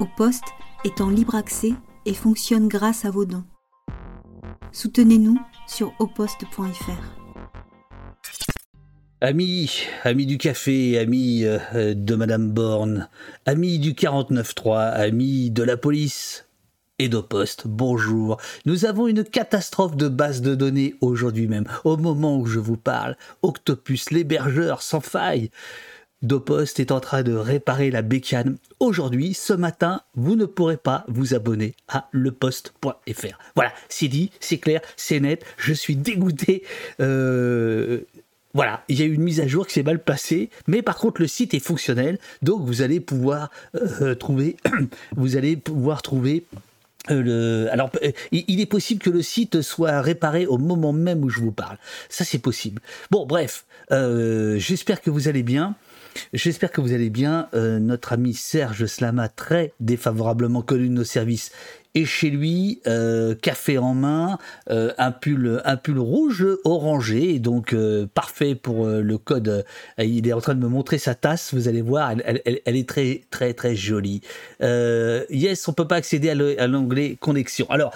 Au poste est en libre accès et fonctionne grâce à vos dons. Soutenez-nous sur oposte.fr. Amis, amis du café, amis euh, de Madame Borne, amis du 49.3, amis de la police et d'Oposte, bonjour. Nous avons une catastrophe de base de données aujourd'hui même. Au moment où je vous parle, Octopus, l'hébergeur sans faille, Dopost est en train de réparer la bécane. Aujourd'hui, ce matin, vous ne pourrez pas vous abonner à leposte.fr. Voilà, c'est dit, c'est clair, c'est net. Je suis dégoûté. Euh, voilà, il y a eu une mise à jour qui s'est mal passée, mais par contre le site est fonctionnel, donc vous allez pouvoir euh, trouver, vous allez pouvoir trouver euh, le... Alors, il est possible que le site soit réparé au moment même où je vous parle. Ça, c'est possible. Bon, bref, j'espère que vous allez bien. J'espère que vous allez bien. Euh, notre ami Serge Slama, très défavorablement connu de nos services, est chez lui, euh, café en main, euh, un, pull, un pull rouge orangé, donc parfait pour le code. il est en train de me montrer sa tasse, vous allez voir, elle, est très très très jolie. yes, on peut pas accéder à l'onglet connexion. Alors,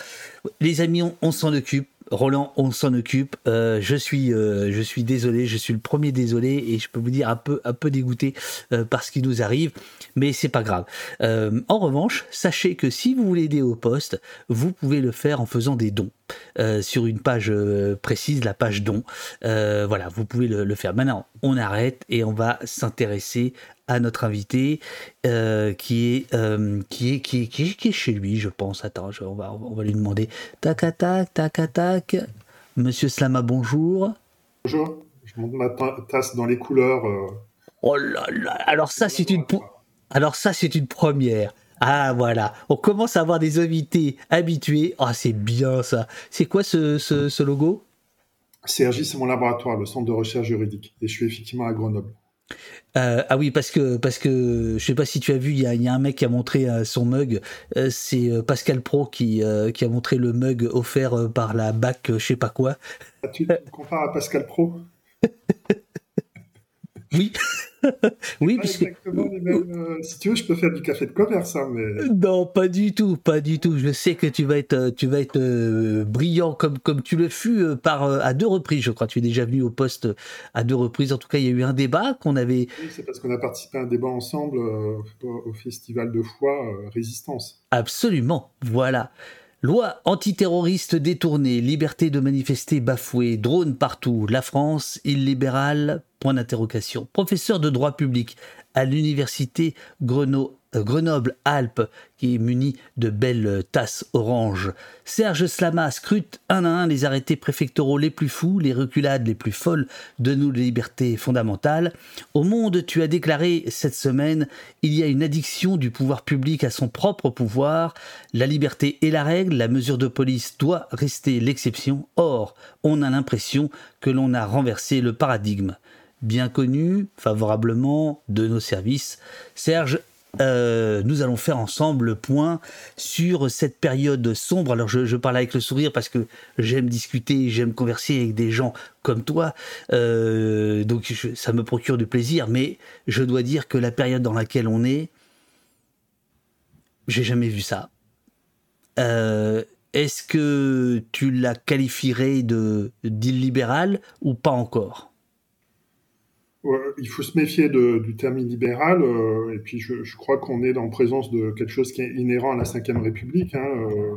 les amis, on s'en occupe Roland, on s'en occupe. Euh, je suis, euh, je suis désolé, je suis le premier désolé et je peux vous dire un peu, un peu dégoûté euh, par ce qui nous arrive, mais c'est pas grave. en revanche, sachez que si vous voulez aider au poste, vous pouvez le faire en faisant des dons sur une page précise, la page dons. voilà, vous pouvez le, le faire. Maintenant, on arrête et on va s'intéresser à notre invité euh, qui, est, euh, qui, est, qui, est, qui, est, chez lui, je pense. Attends, on, va, on va lui demander. Tac, tac, tac, tac. Monsieur Slama, bonjour. Bonjour. Je monte ma tasse dans les couleurs. Euh. Oh là là. Alors ça, c'est une, alors ça, c'est une première. Ah voilà, on commence à avoir des invités habitués. Ah c'est bien ça. C'est quoi ce, ce, ce logo? CRJ, c'est mon laboratoire, le centre de recherche juridique. Et je suis effectivement à Grenoble. Euh, ah oui, parce que, parce que je sais pas si tu as vu, il y a, un mec qui a montré euh, son mug. Euh, c'est Pascal Pro qui, qui a montré le mug offert par la BAC, je sais pas quoi. Ah, tu te compares à Pascal Pro? Oui. oui, puisque... Euh, si tu veux, je peux faire du café de commerce, hein, mais... Non, pas du tout, pas du tout. Je sais que tu vas être, euh, tu vas être euh, brillant comme, comme tu le fus par, à deux reprises, je crois. Tu es déjà venu au poste à deux reprises. En tout cas, il y a eu un débat qu'on avait... Oui, c'est parce qu'on a participé à un débat ensemble au festival de foi Résistance. Absolument, voilà. Loi antiterroriste détournée, liberté de manifester bafouée, drone partout, la France illibérale D'interrogation. Professeur de droit public à l'université euh, Grenoble-Alpes, qui est muni de belles tasses oranges. Serge Slama scrute un à un les arrêtés préfectoraux les plus fous, les reculades les plus folles de nos libertés fondamentales. Au Monde, tu as déclaré cette semaine il y a une addiction du pouvoir public à son propre pouvoir. La liberté est la règle, la mesure de police doit rester l'exception. Or, on a l'impression que l'on a renversé le paradigme bien connu favorablement de nos services. Serge, euh, nous allons faire ensemble le point sur cette période sombre. Alors je, parle avec le sourire parce que j'aime discuter, j'aime converser avec des gens comme toi, euh, donc ça me procure du plaisir. Mais je dois dire que la période dans laquelle on est, j'ai jamais vu ça. Euh, est-ce que tu la qualifierais de d'illibéral ou pas encore? Il faut se méfier du terme libéral, euh, et puis je, crois qu'on est en présence de quelque chose qui est inhérent à la Ve République. Hein, euh.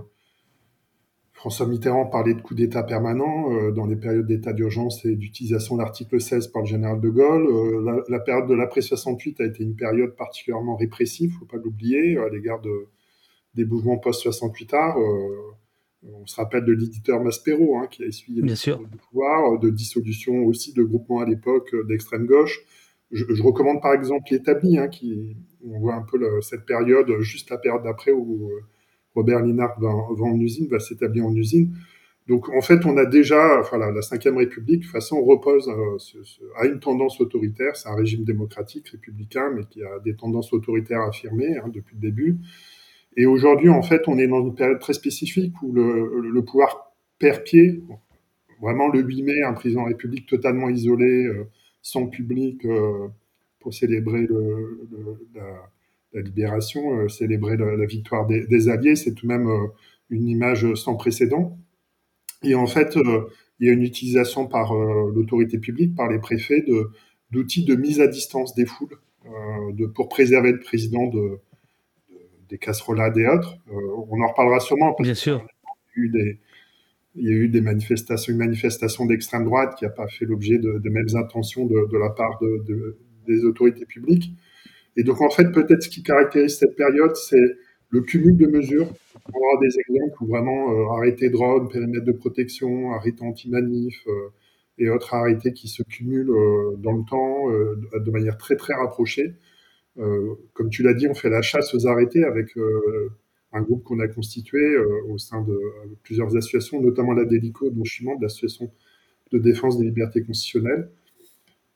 François Mitterrand parlait de coup d'État permanent euh, dans les périodes d'état d'urgence et d'utilisation de l'article 16 par le général de Gaulle. La, période de l'après 68 a été une période particulièrement répressive, faut pas l'oublier, à l'égard des mouvements post-68 art. On se rappelle de l'éditeur Maspero, hein, qui a essuyé le pouvoir, de dissolution aussi de groupements à l'époque euh, d'extrême gauche. Je, recommande par exemple l'établi, hein, qui on voit un peu cette période, juste la période d'après où euh, Robert Linard va, en usine, va s'établir en usine. Donc en fait, on a déjà, enfin la, Ve République, de toute façon, repose euh, à une tendance autoritaire. C'est un régime démocratique, républicain, mais qui a des tendances autoritaires affirmées hein, depuis le début. Et aujourd'hui, en fait, on est dans une période très spécifique où le, pouvoir perd pied. Vraiment, le 8 mai, un président de la République totalement isolé, euh, sans public, euh, pour célébrer la libération, célébrer la, victoire des, Alliés, c'est tout de même une image sans précédent. Et en fait, il y a une utilisation par l'autorité publique, par les préfets, d'outils de, mise à distance des foules, de, pour préserver le président de, des casserolades et autres. on en reparlera sûrement. Bien sûr. Il y a eu des, il y a eu des manifestations, une manifestation d'extrême droite qui n'a pas fait l'objet de, mêmes intentions de, la part de, des autorités publiques. Et donc, en fait, peut-être ce qui caractérise cette période, c'est le cumul de mesures. On aura des exemples où vraiment euh, arrêté drone, périmètre de protection, arrêté anti-manif euh, et autres arrêtés qui se cumulent euh, dans le temps de manière très très rapprochée. Comme tu l'as dit, on fait la chasse aux arrêtés avec un groupe qu'on a constitué au sein de plusieurs associations, notamment la DELICO, dont je suis membre, l'association de défense des libertés constitutionnelles.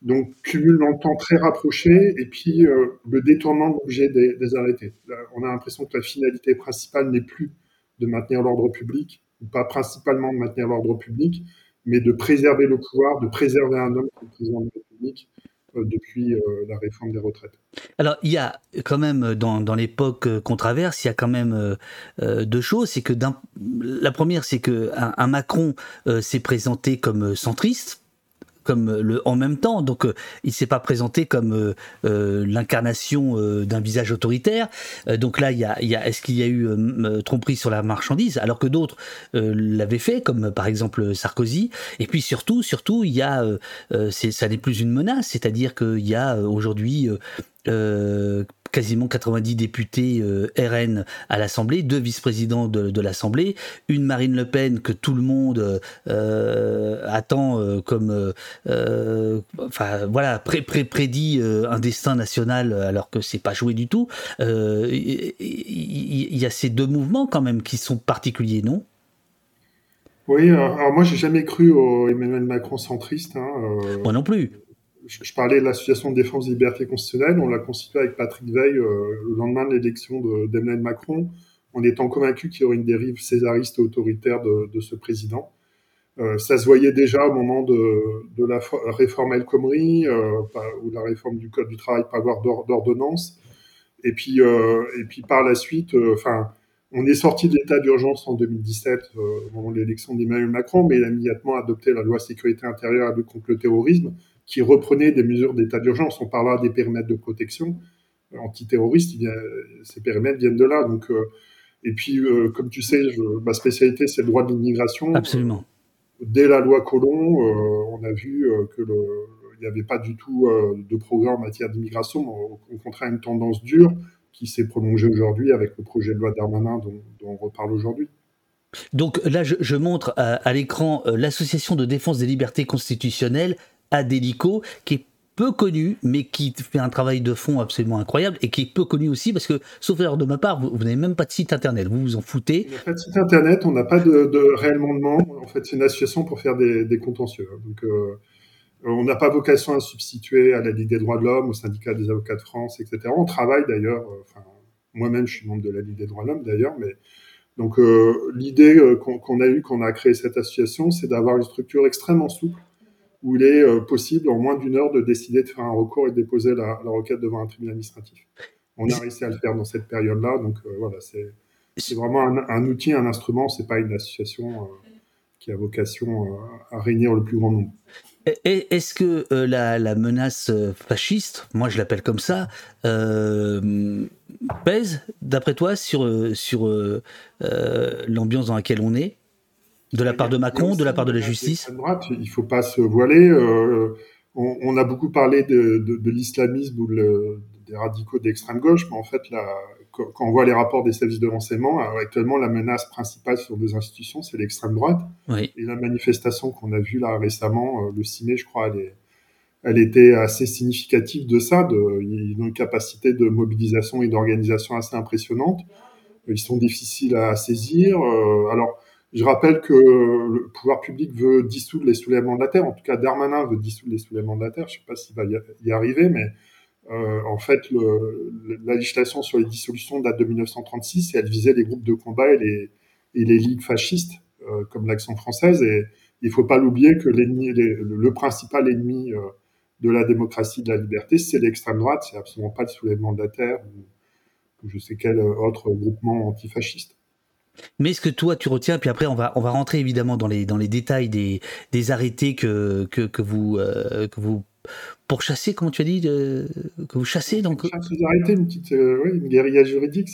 Donc, cumul dans temps très rapproché et puis euh, le détournement de l'objet des, arrêtés. on a l'impression que la finalité principale n'est plus de maintenir l'ordre public, ou pas principalement de maintenir l'ordre public, mais de préserver le pouvoir, de préserver un homme comme président de la République euh, depuis euh, la réforme des retraites. Alors, il y a quand même, dans, dans l'époque qu'on traverse, il y a quand même deux choses. C'est que la première, c'est que un Macron s'est présenté comme centriste, comme le en même temps. Donc, euh, il s'est pas présenté comme euh, euh, l'incarnation d'un visage autoritaire. donc là, il y a, y a est-ce qu'il y a eu tromperie sur la marchandise, alors que d'autres l'avaient fait, comme par exemple Sarkozy. Et puis surtout, surtout, il y a, ça n'est plus une menace, c'est-à-dire qu'il y a aujourd'hui quasiment 90 députés euh, RN à l'Assemblée, deux vice-présidents de, l'Assemblée, une Marine Le Pen que tout le monde euh, attend euh, comme, enfin voilà, pré prédit un destin national alors que c'est pas joué du tout. Il y, a ces deux mouvements quand même qui sont particuliers, non? Oui, alors, moi j'ai jamais cru au Emmanuel Macron centriste. Hein, moi non plus je, parlais de l'association de défense des libertés constitutionnelles. On l'a constituée avec Patrick Veil euh, le lendemain de l'élection d'Emmanuel Macron, en étant convaincu qu'il y aurait une dérive césariste et autoritaire de, ce président. Euh, ça se voyait déjà au moment de, la réforme El Khomri euh, ou la réforme du code du travail, pas avoir d'ordonnance. Et puis, et puis par la suite, enfin, on est sorti de l'état d'urgence en 2017 au moment de l'élection d'Emmanuel Macron, mais il a immédiatement adopté la loi sécurité intérieure à lutte contre le terrorisme qui reprenait des mesures d'état d'urgence. On parlera des périmètres de protection euh, antiterroristes, ces périmètres viennent de là. Donc, euh, et puis, euh, comme tu sais, ma spécialité, c'est le droit de l'immigration. Absolument. dès la loi Colomb, on a vu que il n'y avait pas du tout de programme en matière d'immigration, au, contraire une tendance dure qui s'est prolongée aujourd'hui avec le projet de loi Darmanin dont, on reparle aujourd'hui. Donc là, je, montre à l'écran l'Association de défense des libertés constitutionnelles Adélico, qui est peu connu, mais qui fait un travail de fond absolument incroyable et qui est peu connu aussi parce que, sauf erreur de ma part, vous, n'avez même pas de site internet, vous vous en foutez. On n'a pas de site internet, on n'a pas de, réellement de membres. En fait, c'est une association pour faire des, contentieux. Donc, euh, on n'a pas vocation à substituer à la Ligue des droits de l'homme, au syndicat des avocats de France, etc. On travaille d'ailleurs, euh, moi-même, je suis membre de la Ligue des droits de l'homme d'ailleurs, mais donc euh, l'idée qu'on a eue, qu'on a créé cette association, c'est d'avoir une structure extrêmement souple où il est euh, possible en moins d'une heure de décider de faire un recours et de déposer la, requête devant un tribunal administratif. On a réussi à le faire dans cette période-là, donc euh, voilà, c'est vraiment un, outil, un instrument, c'est pas une association euh, qui a vocation à réunir le plus grand nombre. Est-ce que la, menace fasciste, moi je l'appelle comme ça, pèse, d'après toi, sur, sur l'ambiance dans laquelle on est? De la part de Macron, de la part de la justice droite, Il ne faut pas se voiler. Euh, on, a beaucoup parlé de, l'islamisme ou des radicaux d'extrême gauche, mais en fait, quand on voit les rapports des services de renseignement, actuellement, la menace principale sur des institutions, c'est l'extrême droite. Et la manifestation qu'on a vue là récemment, euh, le 6 mai, je crois, elle, était assez significative de ça. De, ils ont une capacité de mobilisation et d'organisation assez impressionnante. Ils sont difficiles à saisir. Euh, alors, je rappelle que le pouvoir public veut dissoudre les soulèvements de la terre. En tout cas, Darmanin veut dissoudre les soulèvements de la terre. Je ne sais pas s'il va y arriver, mais euh, en fait, la législation sur les dissolutions date de 1936 et elle visait les groupes de combat et les, ligues fascistes, euh, comme l'Action française. Et il ne faut pas l'oublier que le principal ennemi euh, de la démocratie, de la liberté, c'est l'extrême droite. C'est absolument pas le soulèvement de la terre ou je sais quel autre groupement antifasciste. Mais ce que toi tu retiens, puis après on va on va rentrer évidemment dans les dans les détails des, des arrêtés que que, que vous que vous pour chasser, comment tu as dit, que vous chassez donc Vous arrêtez une petite une guérilla juridique.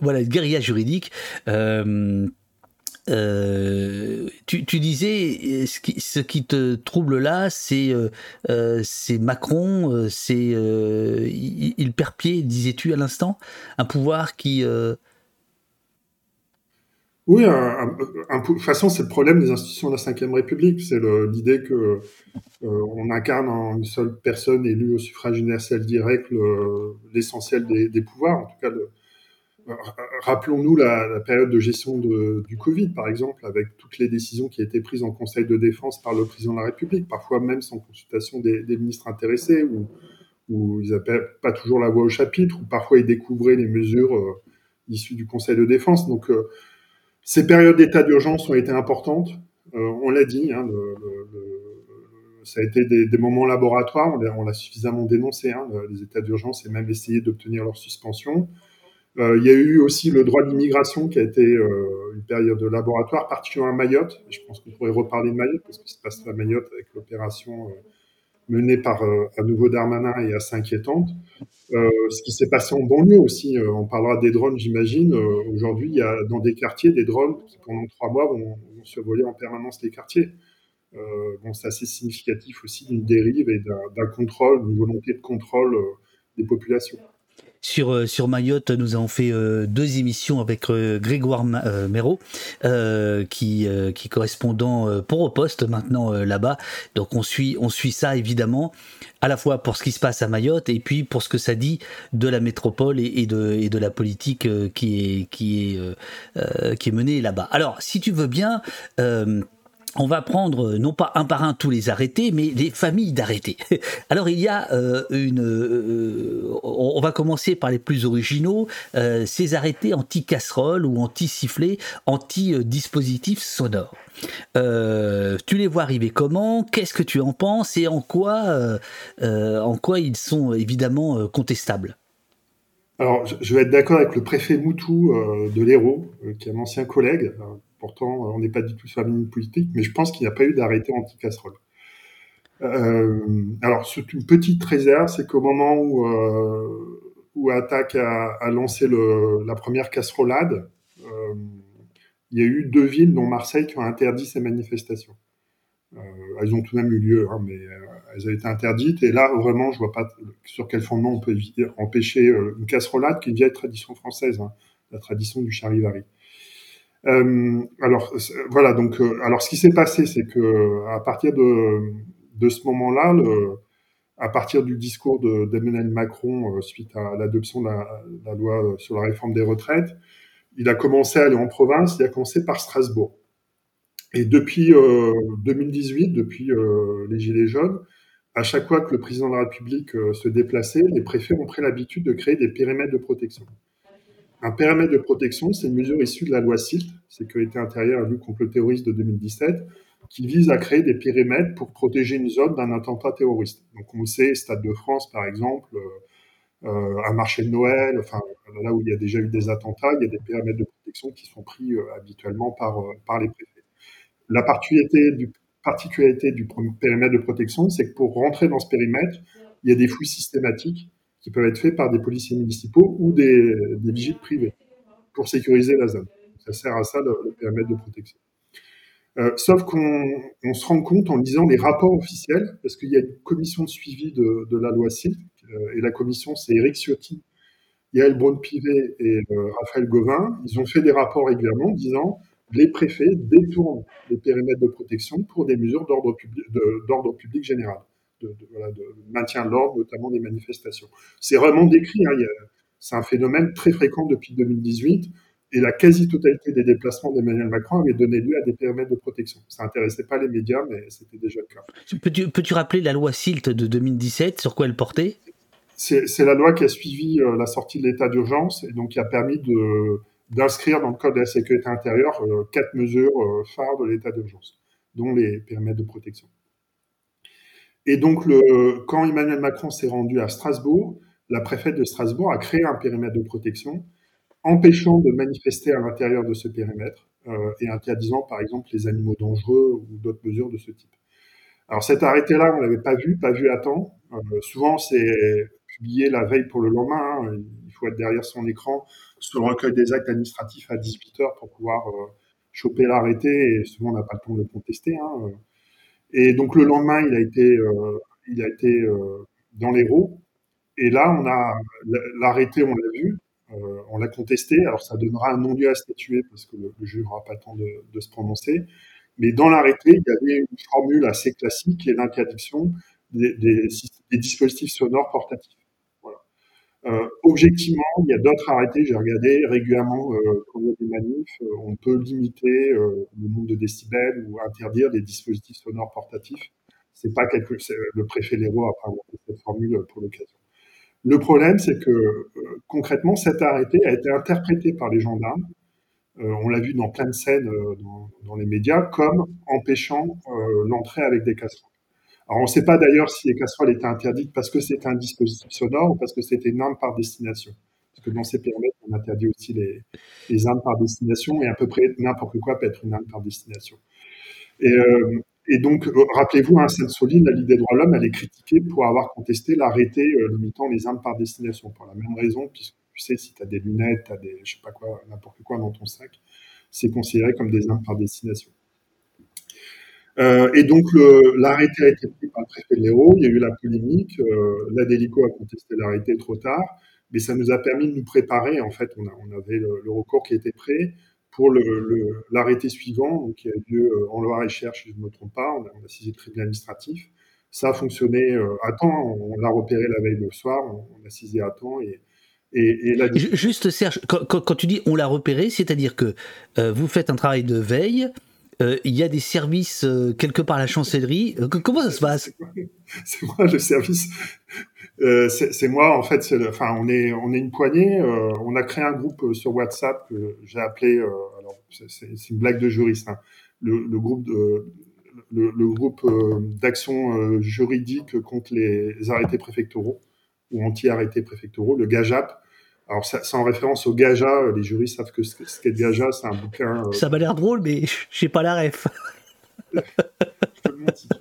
Voilà, une guérilla juridique. Euh, euh, tu, disais ce qui, ce qui, te trouble là, c'est euh, Macron, c'est il, il, perd pied, disais-tu à l'instant, un pouvoir qui oui, de toute façon, c'est le problème des institutions de la Ve République. C'est l'idée que euh, on incarne en une seule personne élue au suffrage universel direct l'essentiel des, des, pouvoirs. En tout cas, le, rappelons-nous la, la, période de gestion de, du Covid, par exemple, avec toutes les décisions qui étaient prises en Conseil de défense par le président de la République, parfois même sans consultation des, des ministres intéressés, ou où ils n'appellent pas toujours la voix au chapitre, ou parfois ils découvraient les mesures euh, issues du Conseil de défense. Donc, euh, ces périodes d'état d'urgence ont été importantes. Euh, on l'a dit, hein, ça a été des, moments laboratoires. On l'a suffisamment dénoncé, hein, les états d'urgence, et même essayé d'obtenir leur suspension. Euh, il y a eu aussi le droit de l'immigration qui a été euh, une période de laboratoire, particulièrement à Mayotte. je pense qu'on pourrait reparler de Mayotte parce que se passe à Mayotte avec l'opération menée par à nouveau Darmanin et assez inquiétante. Euh, ce qui s'est passé en banlieue aussi, euh, on parlera des drones, j'imagine. Aujourd'hui, il y a dans des quartiers des drones qui pendant trois mois vont, vont survoler en permanence les quartiers. c'est assez significatif aussi d'une dérive et d'un contrôle, d'une volonté de contrôle des populations. Sur, euh, sur Mayotte, nous avons fait euh, deux émissions avec euh, Grégoire Méraud, qui, qui est correspondant pour au poste maintenant là-bas. Donc on suit, on suit ça évidemment, à la fois pour ce qui se passe à Mayotte et puis pour ce que ça dit de la métropole et, de, la politique qui est menée là-bas. Alors, si tu veux bien, on va prendre euh, non pas un par un tous les arrêtés, mais les familles d'arrêtés. Alors il y a euh, une, euh, on va commencer par les plus originaux, ces arrêtés anti-casserole ou anti-sifflet, anti-dispositifs sonores. tu les vois arriver comment? Qu'est-ce que tu en penses? Et en quoi, en quoi ils sont évidemment contestables? Alors, je vais être d'accord avec le préfet Moutou de l'Hérault, qui est un ancien collègue, Pourtant, on n'est pas du tout famille politique, mais je pense qu'il n'y a pas eu d'arrêté anti-casserole. Euh, alors, une petite réserve, c'est qu'au moment où, euh, a, lancé la première casserolade, euh, il y a eu deux villes, dont Marseille, qui ont interdit ces manifestations. Euh, elles ont tout de même eu lieu, hein, mais euh, elles ont été interdites. Et là, vraiment, je vois pas sur quel fondement on peut empêcher euh, une casserolade qui est une tradition française, hein, la tradition du charivari. Euh, alors voilà, donc euh, alors ce qui s'est passé, c'est que à partir de, ce moment-là, à partir du discours d'Emmanuel Macron euh, suite à l'adoption de la, la, loi sur la réforme des retraites, il a commencé à aller en province. Il a commencé par Strasbourg. Et depuis 2018, depuis les Gilets jaunes, à chaque fois que le président de la République se déplaçait, les préfets ont pris l'habitude de créer des périmètres de protection. Un périmètre de protection, c'est une mesure issue de la loi SILT, Sécurité intérieure et lutte contre le terrorisme de 2017, qui vise à créer des périmètres pour protéger une zone d'un attentat terroriste. Donc on sait, Stade de France par exemple, euh, euh un marché de Noël, enfin là où il y a déjà eu des attentats, il y a des périmètres de protection qui sont pris euh, habituellement par, les préfets. La particularité du périmètre de protection, c'est que pour rentrer dans ce périmètre, il y a des fouilles systématiques qui peuvent être faits par des policiers municipaux ou des, vigiles privés pour sécuriser la zone. Ça sert à ça le, périmètre de protection. Euh, sauf qu'on on se rend compte en lisant les rapports officiels, parce qu'il y a une commission de suivi de, la loi CILT, euh, et la commission c'est Eric Ciotti, Yael Braun-Pivet et euh, Raphaël Gauvin. Ils ont fait des rapports régulièrement disant les préfets détournent les périmètres de protection pour des mesures d'ordre public général de, de, voilà, de maintien de l'ordre, notamment des manifestations. C'est vraiment décrit, hein, c'est un phénomène très fréquent depuis 2018, et la quasi-totalité des déplacements d'Emmanuel Macron avait donné lieu à des périmètres de protection. Ça n'intéressait pas les médias, mais c'était déjà le cas. Peux-tu, peux rappeler la loi SILT de 2017, sur quoi elle portait? C'est, la loi qui a suivi euh, la sortie de l'état d'urgence, et donc qui a permis d'inscrire dans le Code de la sécurité intérieure euh, quatre mesures euh, phares de l'état d'urgence, dont les périmètres de protection. Et donc, le, quand Emmanuel Macron s'est rendu à Strasbourg, la préfète de Strasbourg a créé un périmètre de protection empêchant de manifester à l'intérieur de ce périmètre euh, et interdisant par exemple les animaux dangereux ou d'autres mesures de ce type. Alors cet arrêté-là, on l'avait pas vu, pas vu à temps. Euh, souvent, c'est publié la veille pour le lendemain. Hein. Il faut être derrière son écran sur le recueil des actes administratifs à 18 heures pour pouvoir euh, choper l'arrêté. Et souvent, on n'a pas le temps de le contester. Hein. Et donc le lendemain, il a été, il a été dans l'Hérault. Et là, on a l'arrêté, on l'a vu, euh, on l'a contesté. Alors, ça donnera un non-lieu à statuer parce que le, juge n'aura pas le temps de, se prononcer. Mais dans l'arrêté, il y avait une formule assez classique qui est l'interdiction des, dispositifs sonores portatifs. Euh, objectivement, il y a d'autres arrêtés, j'ai regardé régulièrement euh, quand il y a des manifs, on peut limiter le nombre de décibels ou interdire des dispositifs sonores portatifs. C'est pas quelque, le préfet Léraud a pas inventé cette formule pour l'occasion. Le problème, c'est que euh, concrètement, cet arrêté a été interprété par les gendarmes, euh, on l'a vu dans plein de scènes euh, dans, les médias, comme empêchant l'entrée avec des casseroles. Alors on ne sait pas d'ailleurs si les casseroles étaient interdites parce que c'était un dispositif sonore ou parce que c'était une arme par destination. Parce que dans ces périmètres, on interdit aussi les, armes par destination et à peu près n'importe quoi peut être une arme par destination. Et, et donc, euh, rappelez-vous, hein, Sainte-Soline, la Ligue des droits de l'homme, elle est critiquée pour avoir contesté l'arrêté euh, limitant les armes par destination, pour la même raison, puisque tu sais, si tu as des lunettes, tu as des, je sais pas quoi, n'importe quoi dans ton sac, c'est considéré comme des armes par destination. Euh, et donc, l'arrêté a été pris par le préfet de l'Hérault, il y a eu la polémique, euh, la Délico a contesté l'arrêté trop tard, mais ça nous a permis de nous préparer, en fait, on, a, on avait le, le recours qui était prêt, pour l'arrêté suivant, qui a eu lieu euh, en Loire-et-Cher, si je ne me trompe pas, on a, on a saisi le tribunal administratif. Ça a fonctionné euh, à temps, on, l'a repéré la veille le soir, on, a saisi à temps et, et, Juste Serge, quand, tu dis on l'a repéré, c'est-à-dire que euh, vous faites un travail de veille, il y a des services quelque part à la chancellerie. comment ça se passe? C'est moi le service? Euh, c'est moi en fait. enfin, on est on est une poignée. Euh, on a créé un groupe euh, sur WhatsApp que j'ai appelé. alors c'est une blague de juriste. Hein, le, groupe de le, groupe d'action juridique contre les arrêtés préfectoraux ou anti-arrêtés préfectoraux, le GAJAP. Alors, c'est en référence au GAJA. Les juristes savent que ce qu'est le GAJA, c'est un bouquin. Ça m'a l'air drôle, mais j'ai pas la ref. Je te le montre si tu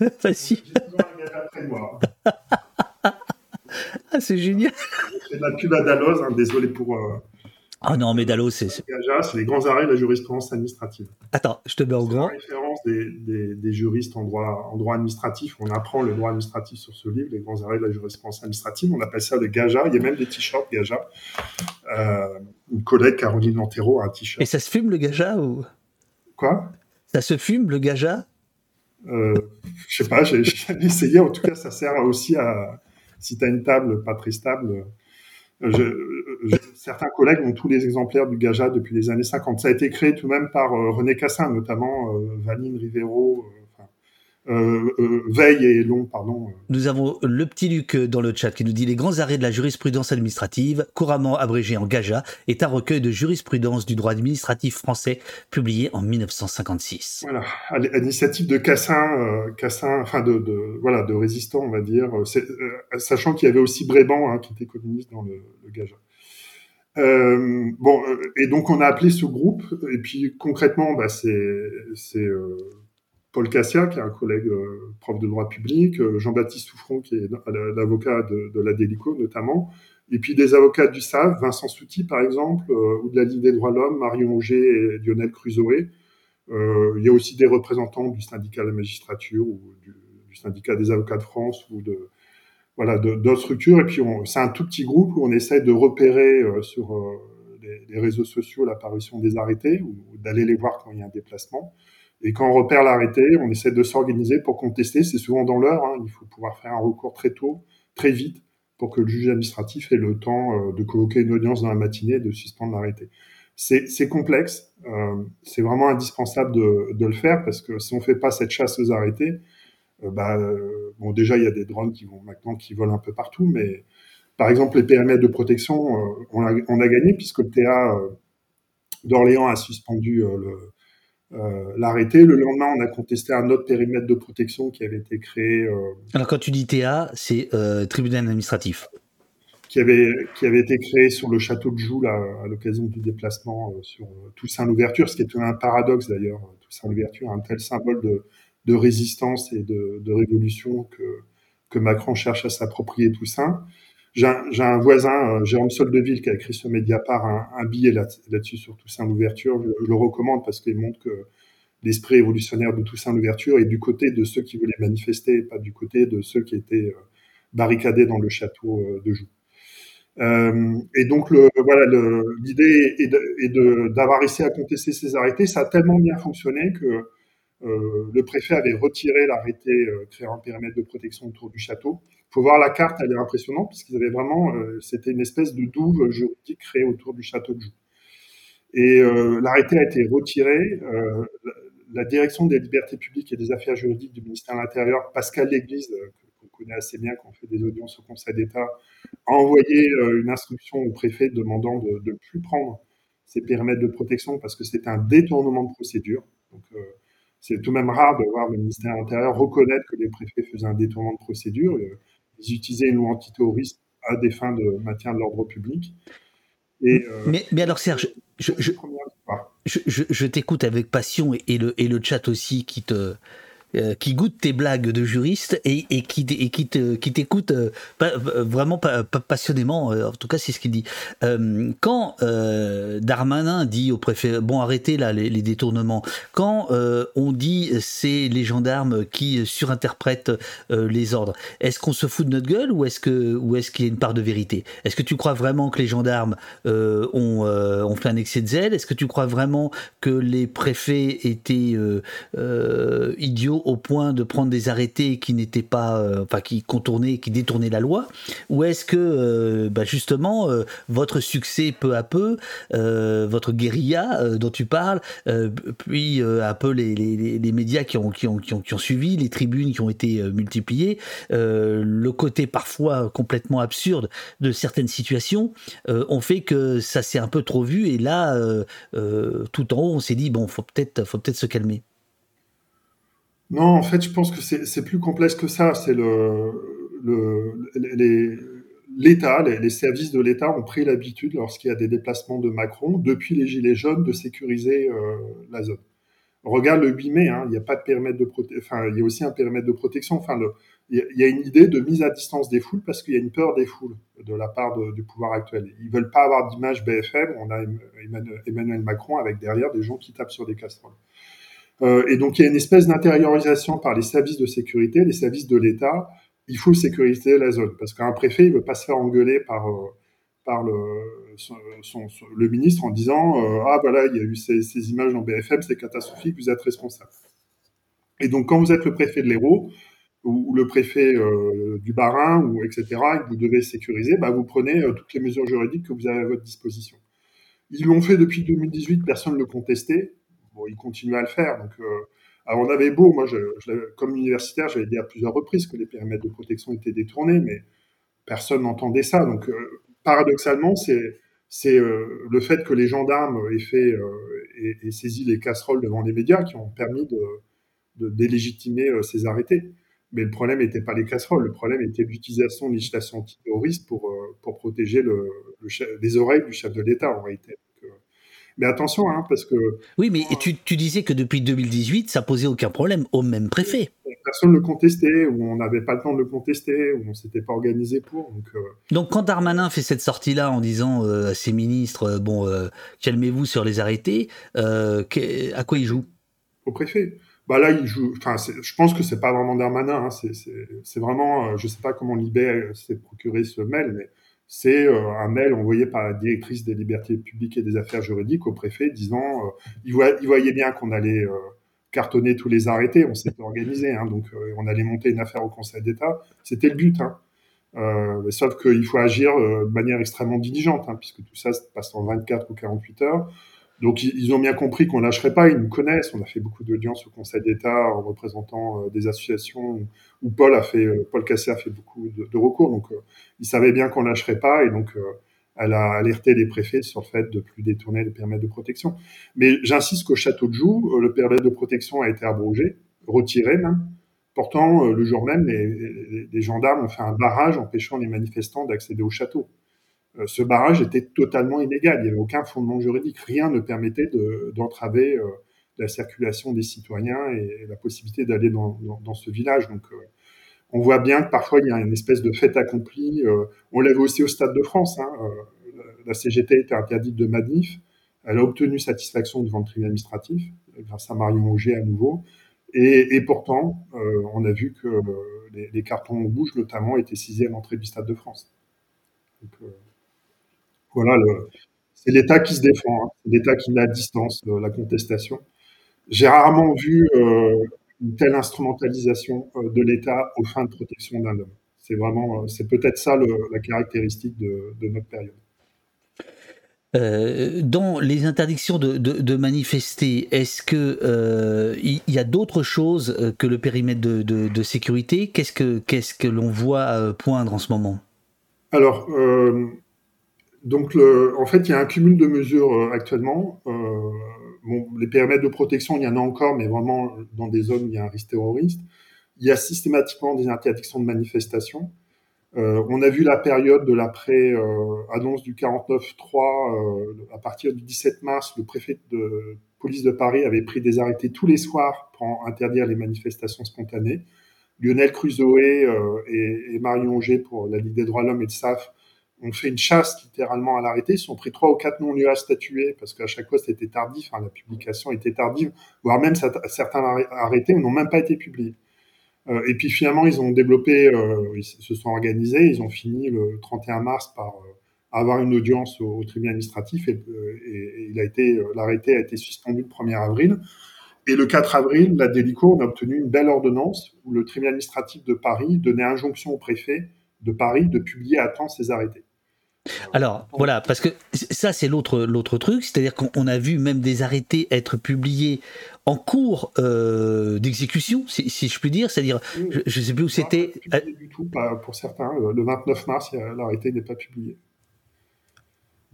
veux. Facile. J'ai toujours un GAJA de moi. ah, c'est génial. C'est de la pub à Dalloz, hein, désolé pour. Euh, ah non, mais Dalloz, c'est. C'est les grands arrêts de la jurisprudence administrative. Attends, je te mets au grand. C'est la référence des, des, juristes en droit, en droit administratif. On apprend le droit administratif sur ce livre, les grands arrêts de la jurisprudence administrative. On appelle ça le Gaja. Il y a même des t-shirts Gaja. Euh, une collègue, Caroline Lantero, a un t-shirt. Et ça se fume le Gaja ou? Quoi? Ça se fume le Gaja? Euh, Je sais pas, j'ai essayé. En tout cas, ça sert aussi à si tu as une table pas très stable, euh, certains collègues ont tous les exemplaires du Gaja depuis les années 50. Ça a été créé tout de même par euh, René Cassin, notamment euh, Valine Rivero, euh, euh, veille et long, pardon. Nous avons le petit Luc dans le chat qui nous dit les grands arrêts de la jurisprudence administrative, couramment abrégé en GAJA, est un recueil de jurisprudence du droit administratif français publié en 1956. Voilà, à l'initiative de Cassin, euh, Cassin, enfin de, de, voilà, de résistants, on va dire, sachant qu'il y avait aussi Bréban hein, qui était communiste dans le, le GAJA. Euh, bon, et donc on a appelé ce groupe, et puis concrètement, bah, c'est euh, Paul Cassia, qui est un collègue euh, prof de droit public, euh, Jean-Baptiste Souffron, qui est l'avocat de, la Délico notamment, et puis des avocats du SAV, Vincent Souti par exemple, euh, ou de la Ligue des droits de l'homme, Marion Auger et Lionel Crusoe. il y a aussi des représentants du syndicat de la magistrature ou du, syndicat des avocats de France ou de voilà d'autres structures. Et puis c'est un tout petit groupe où on essaie de repérer sur les, les, réseaux sociaux l'apparition des arrêtés ou d'aller les voir quand il y a un déplacement. Et quand on repère l'arrêté, on essaie de s'organiser pour contester. C'est souvent dans l'heure. Hein. Il faut pouvoir faire un recours très tôt, très vite, pour que le juge administratif ait le temps euh, de convoquer une audience dans la matinée et de suspendre l'arrêté. C'est complexe. Euh, c'est vraiment indispensable de, de, le faire parce que si on fait pas cette chasse aux arrêtés, euh, bah, bon, déjà il y a des drones qui vont maintenant qui volent un peu partout, mais par exemple les périmètres de protection, on a, on, a, gagné puisque le TA d'Orléans a suspendu le euh, l'arrêter. Le lendemain, on a contesté un autre périmètre de protection qui avait été créé. Euh, Alors, quand tu dis TA, c'est euh, tribunal administratif. qui avait, qui avait été créé sur le château de Joux à l'occasion du déplacement sur Toussaint l'ouverture, ce qui est un paradoxe d'ailleurs. Toussaint l'ouverture, un tel symbole de, de résistance et de, de, révolution que, que Macron cherche à s'approprier Toussaint. J'ai un, voisin, euh, Jérôme Soldeville, qui a écrit sur Mediapart un, un billet là-dessus sur Toussaint l'ouverture. Je, le recommande parce qu'il montre que l'esprit révolutionnaire de Toussaint l'ouverture est du côté de ceux qui voulaient manifester, pas du côté de ceux qui étaient barricadés dans le château de Joux. Euh, et donc, voilà, l'idée est d'avoir réussi à contester ces arrêtés. Ça a tellement bien fonctionné que euh, le préfet avait retiré l'arrêté euh, créant un périmètre de protection autour du château. Il faut voir la carte, elle est impressionnante, puisqu'ils avaient vraiment, euh, c'était une espèce de douve juridique créée autour du château de Joux. Et l'arrêté a été retiré. La direction des libertés publiques et des affaires juridiques du ministère de l'Intérieur, Pascal Léglise, connaît assez bien quand on fait des audiences au Conseil d'État, a envoyé une instruction au préfet demandant de ne plus prendre ces périmètres de protection parce que c'était un détournement de procédure. Donc, c'est tout de même rare de voir le ministère de l'Intérieur reconnaître que les préfets faisaient un détournement de procédure. Euh, ils utilisaient une loi antiterroriste à des fins de maintien de l'ordre public. Et, mais, mais, alors Serge, je, je, je, je t'écoute avec passion et, et, le, et le chat aussi qui te, euh, qui goûte tes blagues de juriste et, qui, et qui, te, qui t'écoute euh, euh, vraiment passionnément. en tout cas, c'est ce qu'il dit. quand Darmanin dit au préfet, bon, arrêtez là les, détournements. Quand on dit c'est les gendarmes qui surinterprètent les ordres, est-ce qu'on se fout de notre gueule ou est-ce qu'il y a une part de vérité? Est-ce que tu crois vraiment que les gendarmes ont, ont fait un excès de zèle? Est-ce que tu crois vraiment que les préfets étaient idiots au point de prendre des arrêtés qui n'étaient pas, euh, enfin qui contournaient, qui détournaient la loi, ou est-ce que euh, bah, justement euh, votre succès peu à peu, votre guérilla dont tu parles, puis un peu les, les, les, médias qui ont, qui, ont, qui, ont, suivi, les tribunes qui ont été multipliées, le côté parfois complètement absurde de certaines situations ont fait que ça s'est un peu trop vu et là tout en haut on s'est dit bon faut peut-être faut peut-être se calmer. Non, en fait, je pense que c'est plus complexe que ça. C'est le, l'État, les, services de l'État ont pris l'habitude, lorsqu'il y a des déplacements de Macron, depuis les Gilets jaunes, de sécuriser euh, la zone. regarde le 8 mai, hein, il n'y a pas de périmètre de protection, enfin, il y a aussi un périmètre de protection. Enfin, il y a une idée de mise à distance des foules parce qu'il y a une peur des foules de la part du pouvoir actuel. Ils veulent pas avoir d'image BFM. On a Emmanuel Macron avec derrière des gens qui tapent sur des casseroles. Euh, et donc il y a une espèce d'intériorisation par les services de sécurité, les services de l'État. Il faut sécuriser la zone parce qu'un préfet il veut pas se faire engueuler par euh, par le son, son, le ministre en disant euh, ah voilà il y a eu ces, ces images dans BFM c'est catastrophique vous êtes responsable. Et donc quand vous êtes le préfet de l'Hérault ou, le préfet du Barin ou etc et que vous devez sécuriser bah vous prenez toutes les mesures juridiques que vous avez à votre disposition. Ils l'ont fait depuis 2018 personne ne le contestait bon, il continue à le faire. Donc, euh, alors on avait beau, moi, je, comme universitaire, j'avais dit à plusieurs reprises que les périmètres de protection étaient détournés, mais personne n'entendait ça. Donc, euh, paradoxalement, c'est euh, le fait que les gendarmes aient fait et, saisi les casseroles devant les médias qui ont permis de, délégitimer ces arrêtés. Mais le problème n'était pas les casseroles, le problème était l'utilisation de législation antiterroriste pour, protéger les oreilles du chef de l'État en réalité. Mais attention, hein, parce que. Oui, mais tu, tu, disais que depuis 2018, ça posait aucun problème au même préfet. Personne ne le contestait, ou on n'avait pas le temps de le contester, ou on s'était pas organisé pour. Donc, euh... donc quand Darmanin fait cette sortie-là en disant euh, à ses ministres, euh, bon, euh, calmez-vous sur les arrêtés, à quoi il joue? Au préfet. Bah là, il joue. Enfin, je pense que c'est pas vraiment Darmanin. Hein, c'est vraiment. je sais pas comment Libé s'est procuré ce mail, mais c'est euh, un mail envoyé par la directrice des libertés publiques et des affaires juridiques au préfet disant euh, il, il, voyait bien qu'on allait euh, cartonner tous les arrêtés, on s'était organisé, hein, donc on allait monter une affaire au Conseil d'État. C'était le but. Hein. Sauf qu'il faut agir de manière extrêmement diligente, hein, puisque tout ça se passe en 24 ou 48 heures. Donc ils ont bien compris qu'on lâcherait pas, ils nous connaissent. On a fait beaucoup d'audiences au Conseil d'État en représentant euh, des associations où Paul a fait, euh, Paul Cassé a fait beaucoup de, recours. Donc euh, ils savaient bien qu'on lâcherait pas et donc elle a alerté les préfets sur le fait de plus détourner les permis de protection. Mais j'insiste qu'au château de Joux, le permis de protection a été abrogé, retiré même. Pourtant, le jour même, les gendarmes ont fait un barrage empêchant les manifestants d'accéder au château. Ce barrage était totalement illégal. Il n'y avait aucun fondement juridique. Rien ne permettait d'entraver la circulation des citoyens et, la possibilité d'aller dans, ce village. Donc, on voit bien que parfois il y a une espèce de fait accompli. on l'avait aussi au Stade de France. Hein, la CGT était interdite de manif. Elle a obtenu satisfaction devant le tribunal administratif grâce à Marion Auger à nouveau. Et, pourtant, euh, on a vu que les, cartons rouges, notamment, étaient saisis à l'entrée du Stade de France. Euh, voilà, c'est l'État qui se défend, hein. c'est l'État qui met à distance euh, la contestation. J'ai rarement vu une telle instrumentalisation de l'État aux fins de protection d'un homme. C'est vraiment, c'est peut-être ça la caractéristique de notre période. Euh, dans les interdictions de, manifester, est-ce que euh, il y, a d'autres choses euh, que le périmètre de, sécurité? Qu'est-ce que qu'est-ce que l'on voit poindre en ce moment? Alors, donc en fait, il y a un cumul de mesures actuellement. Bon, les périmètres de protection, il y en a encore, mais vraiment dans des zones où il y a un risque terroriste. Il y a systématiquement des interdictions de manifestation. Euh, on a vu la période de l'après-annonce euh, du 49-3. Euh, à partir du 17 mars, le préfet de police de Paris avait pris des arrêtés tous les soirs pour interdire les manifestations spontanées. Lionel Crusoe et, Marion Auger pour la Ligue des droits de l'homme et le SAF ont fait une chasse littéralement à l'arrêté. Ils ont pris trois ou quatre non-lieux à statuer parce qu'à chaque fois c'était tardif, hein, la publication était tardive, voire même certains arrêtés n'ont même pas été publiés. Euh, et puis finalement, ils ont développé, euh, ils se sont organisés, ils ont fini le 31 mars par euh, avoir une audience au, tribunal administratif et, il a été, l'arrêté a été suspendu le 1er avril. Et le 4 avril, la Délico, on a obtenu une belle ordonnance où le tribunal administratif de Paris donnait injonction au préfet de Paris de publier à temps ses arrêtés. Alors voilà, parce que ça c'est l'autre l'autre truc, c'est-à-dire qu'on a vu même des arrêtés être publiés en cours euh, d'exécution, si, je puis dire, c'est-à-dire, je ne sais plus où c'était. Pas du tout, pas pour certains. Le 29 mars, l'arrêté n'est pas publié.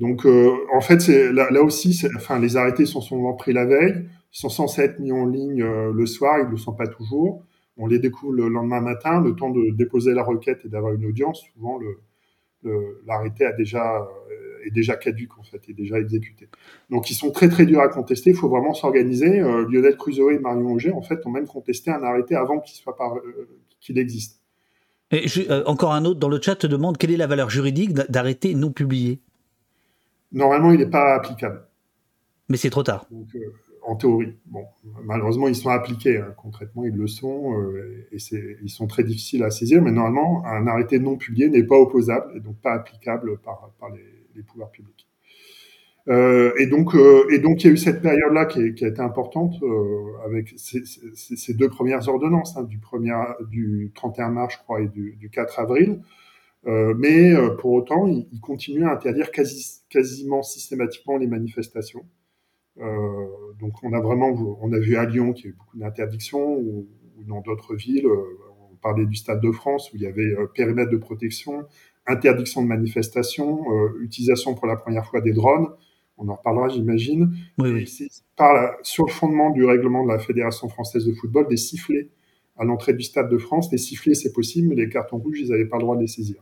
Donc, euh, en fait, là, là aussi, enfin, les arrêtés sont souvent pris la veille. Ils sont censés être mis en ligne euh, le soir, ils ne le sont pas toujours. On les découvre le lendemain matin, le temps de déposer la requête et d'avoir une audience. Souvent, l'arrêté a déjà est déjà caduque en fait, est déjà exécuté. Donc ils sont très très durs à contester. Il faut vraiment s'organiser. Euh, Lionel Crusoe et Marion Auger en fait ont même contesté un arrêté avant qu'il soit par, euh, qu'il existe. Et euh, encore un autre dans le chat te demande quelle est la valeur juridique d'arrêté non publié? Normalement, il n'est pas applicable. Mais c'est trop tard. En théorie. Bon, malheureusement, ils sont appliqués. Hein. Concrètement, ils le sont et ils sont très difficiles à saisir. Mais normalement, un arrêté non publié n'est pas opposable et donc pas applicable par, les, pouvoirs publics. Euh, et donc, euh, et donc, il y a eu cette période-là qui, a été importante euh, avec ces, deux premières ordonnances, hein, du, du 31 mars, je crois, et du, du 4 avril. Euh, mais euh, pour autant, il, il, continue à interdire quasi, quasiment systématiquement les manifestations. Donc, on a vraiment, on a vu à Lyon qu'il y a eu beaucoup d'interdictions, ou, ou, dans d'autres villes. on parlait du Stade de France où il y avait périmètre de protection, interdiction de manifestation, euh, utilisation pour la première fois des drones. On en reparlera, j'imagine. Oui, Par sur le fondement du règlement de la Fédération française de football, des sifflets à l'entrée du Stade de France. Les sifflets, c'est possible, mais les cartons rouges, ils n'avaient pas le droit de les saisir.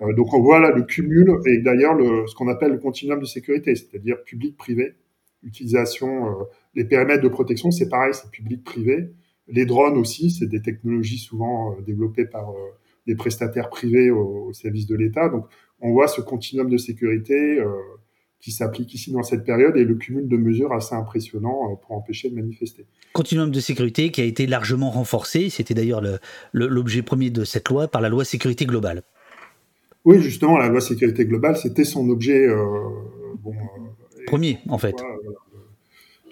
Euh, donc on voit là le cumul et d'ailleurs ce qu'on appelle le continuum de sécurité, c'est-à-dire public-privé, utilisation, euh, les périmètres de protection, c'est pareil, c'est public-privé. Les drones aussi, c'est des technologies souvent euh, développées par des prestataires privés au, service de l'État. Donc, on voit ce continuum de sécurité euh, qui s'applique ici dans cette période et le cumul de mesures assez impressionnant euh, pour empêcher de manifester. Continuum de sécurité qui a été largement renforcé, c'était d'ailleurs l'objet premier de cette loi par la loi sécurité globale. Oui, justement, la loi sécurité globale, c'était son objet euh, bon, premier, en fait.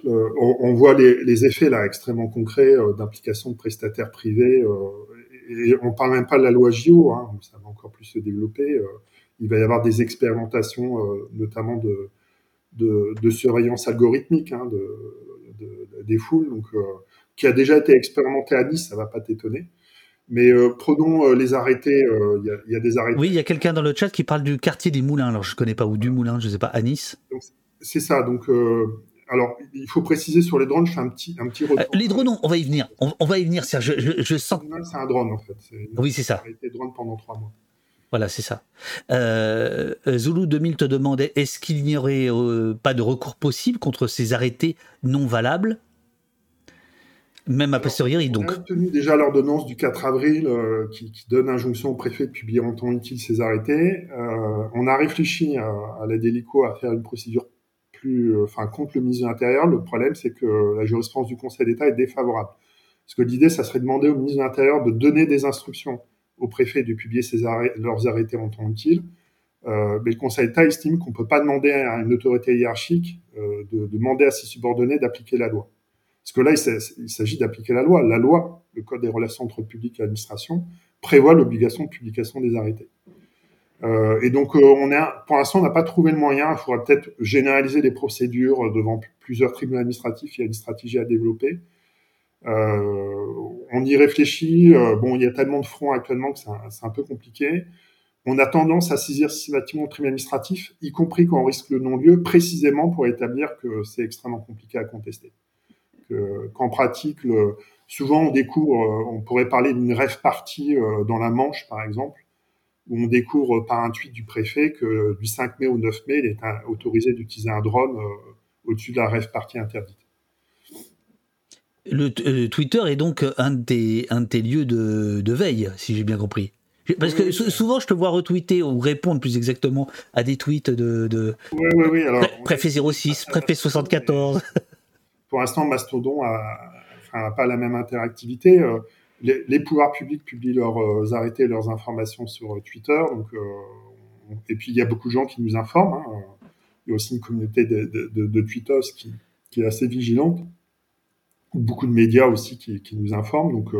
on, voit les, les, effets là extrêmement concrets d'implication de prestataires privés et on parle même pas de la loi JO, hein, ça va encore plus se développer. Euh, il va y avoir des expérimentations, euh, notamment de, de, surveillance algorithmique hein, de, des foules, donc, euh, qui a déjà été expérimenté à Nice, ça va pas t'étonner. Mais prenons les arrêtés. Il y, a des arrêtés. Oui, il y a quelqu'un dans le chat qui parle du quartier des Moulins. Alors je connais pas ou du Moulin, je sais pas, à Nice. C'est ça. Donc alors, il faut préciser sur les drones, je fais un petit, un petit retour. Euh, les drones, on va y venir. On, va y venir, Serge. Je, je, sens. C'est un drone, en fait. Oui, c'est ça. Il a été drone pendant trois mois. Voilà, c'est ça. Euh, Zulu 2000 te demandait est-ce qu'il n'y aurait pas de recours possible contre ces arrêtés non valables? Même a posteriori, donc. On a obtenu déjà l'ordonnance du 4 avril euh, qui, donne injonction au préfet de publier en temps utile ces arrêtés. Euh, on a réfléchi à, la délico à faire une procédure euh, contre le ministre de l'Intérieur. Le problème, c'est que la jurisprudence du Conseil d'État est défavorable. Parce que l'idée, ça serait de demander au ministre de l'Intérieur de donner des instructions au préfet de publier leurs arrêtés en temps utile. mais le Conseil d'État estime qu'on ne peut pas demander à une autorité hiérarchique de demander à ses subordonnés d'appliquer la loi. Parce que là, il s'agit d'appliquer la loi. La loi, le Code des relations entre le public et l'administration, prévoit l'obligation de publication des arrêtés. Euh, et donc, euh, on pour l'instant, on n'a pas trouvé le moyen. Il faudrait peut-être généraliser les procédures devant plusieurs tribunaux administratifs. Il y a une stratégie à développer. Euh, on y réfléchit. Euh, bon, il y a tellement de fronts actuellement que c'est un, peu compliqué. On a tendance à saisir systématiquement le tribunal administratif, y compris quand on risque le non-lieu, précisément pour établir que c'est extrêmement compliqué à contester qu'en pratique, souvent on découvre, on pourrait parler d'une rêve partie dans la Manche par exemple, où on découvre par un tweet du préfet que du 5 mai au 9 mai, il est autorisé d'utiliser un drone euh, au-dessus de la rêve partie interdite. Le, Twitter est donc un des, un tes lieux de, veille, si j'ai bien compris. Parce que souvent, je te vois retweeter ou répondre plus exactement à des tweets de, oui, oui, oui. Alors, préfet 06, préfet 74 pour l'instant, Mastodon n'a pas la même interactivité. Euh, les, pouvoirs publics publient leurs euh, arrêtés et leurs informations sur euh, Twitter. Donc, et puis, il y a beaucoup de gens qui nous informent. Hein. Il y a aussi une communauté de, de, tweetos qui, est assez vigilante. Beaucoup de médias aussi qui, nous informent. Donc,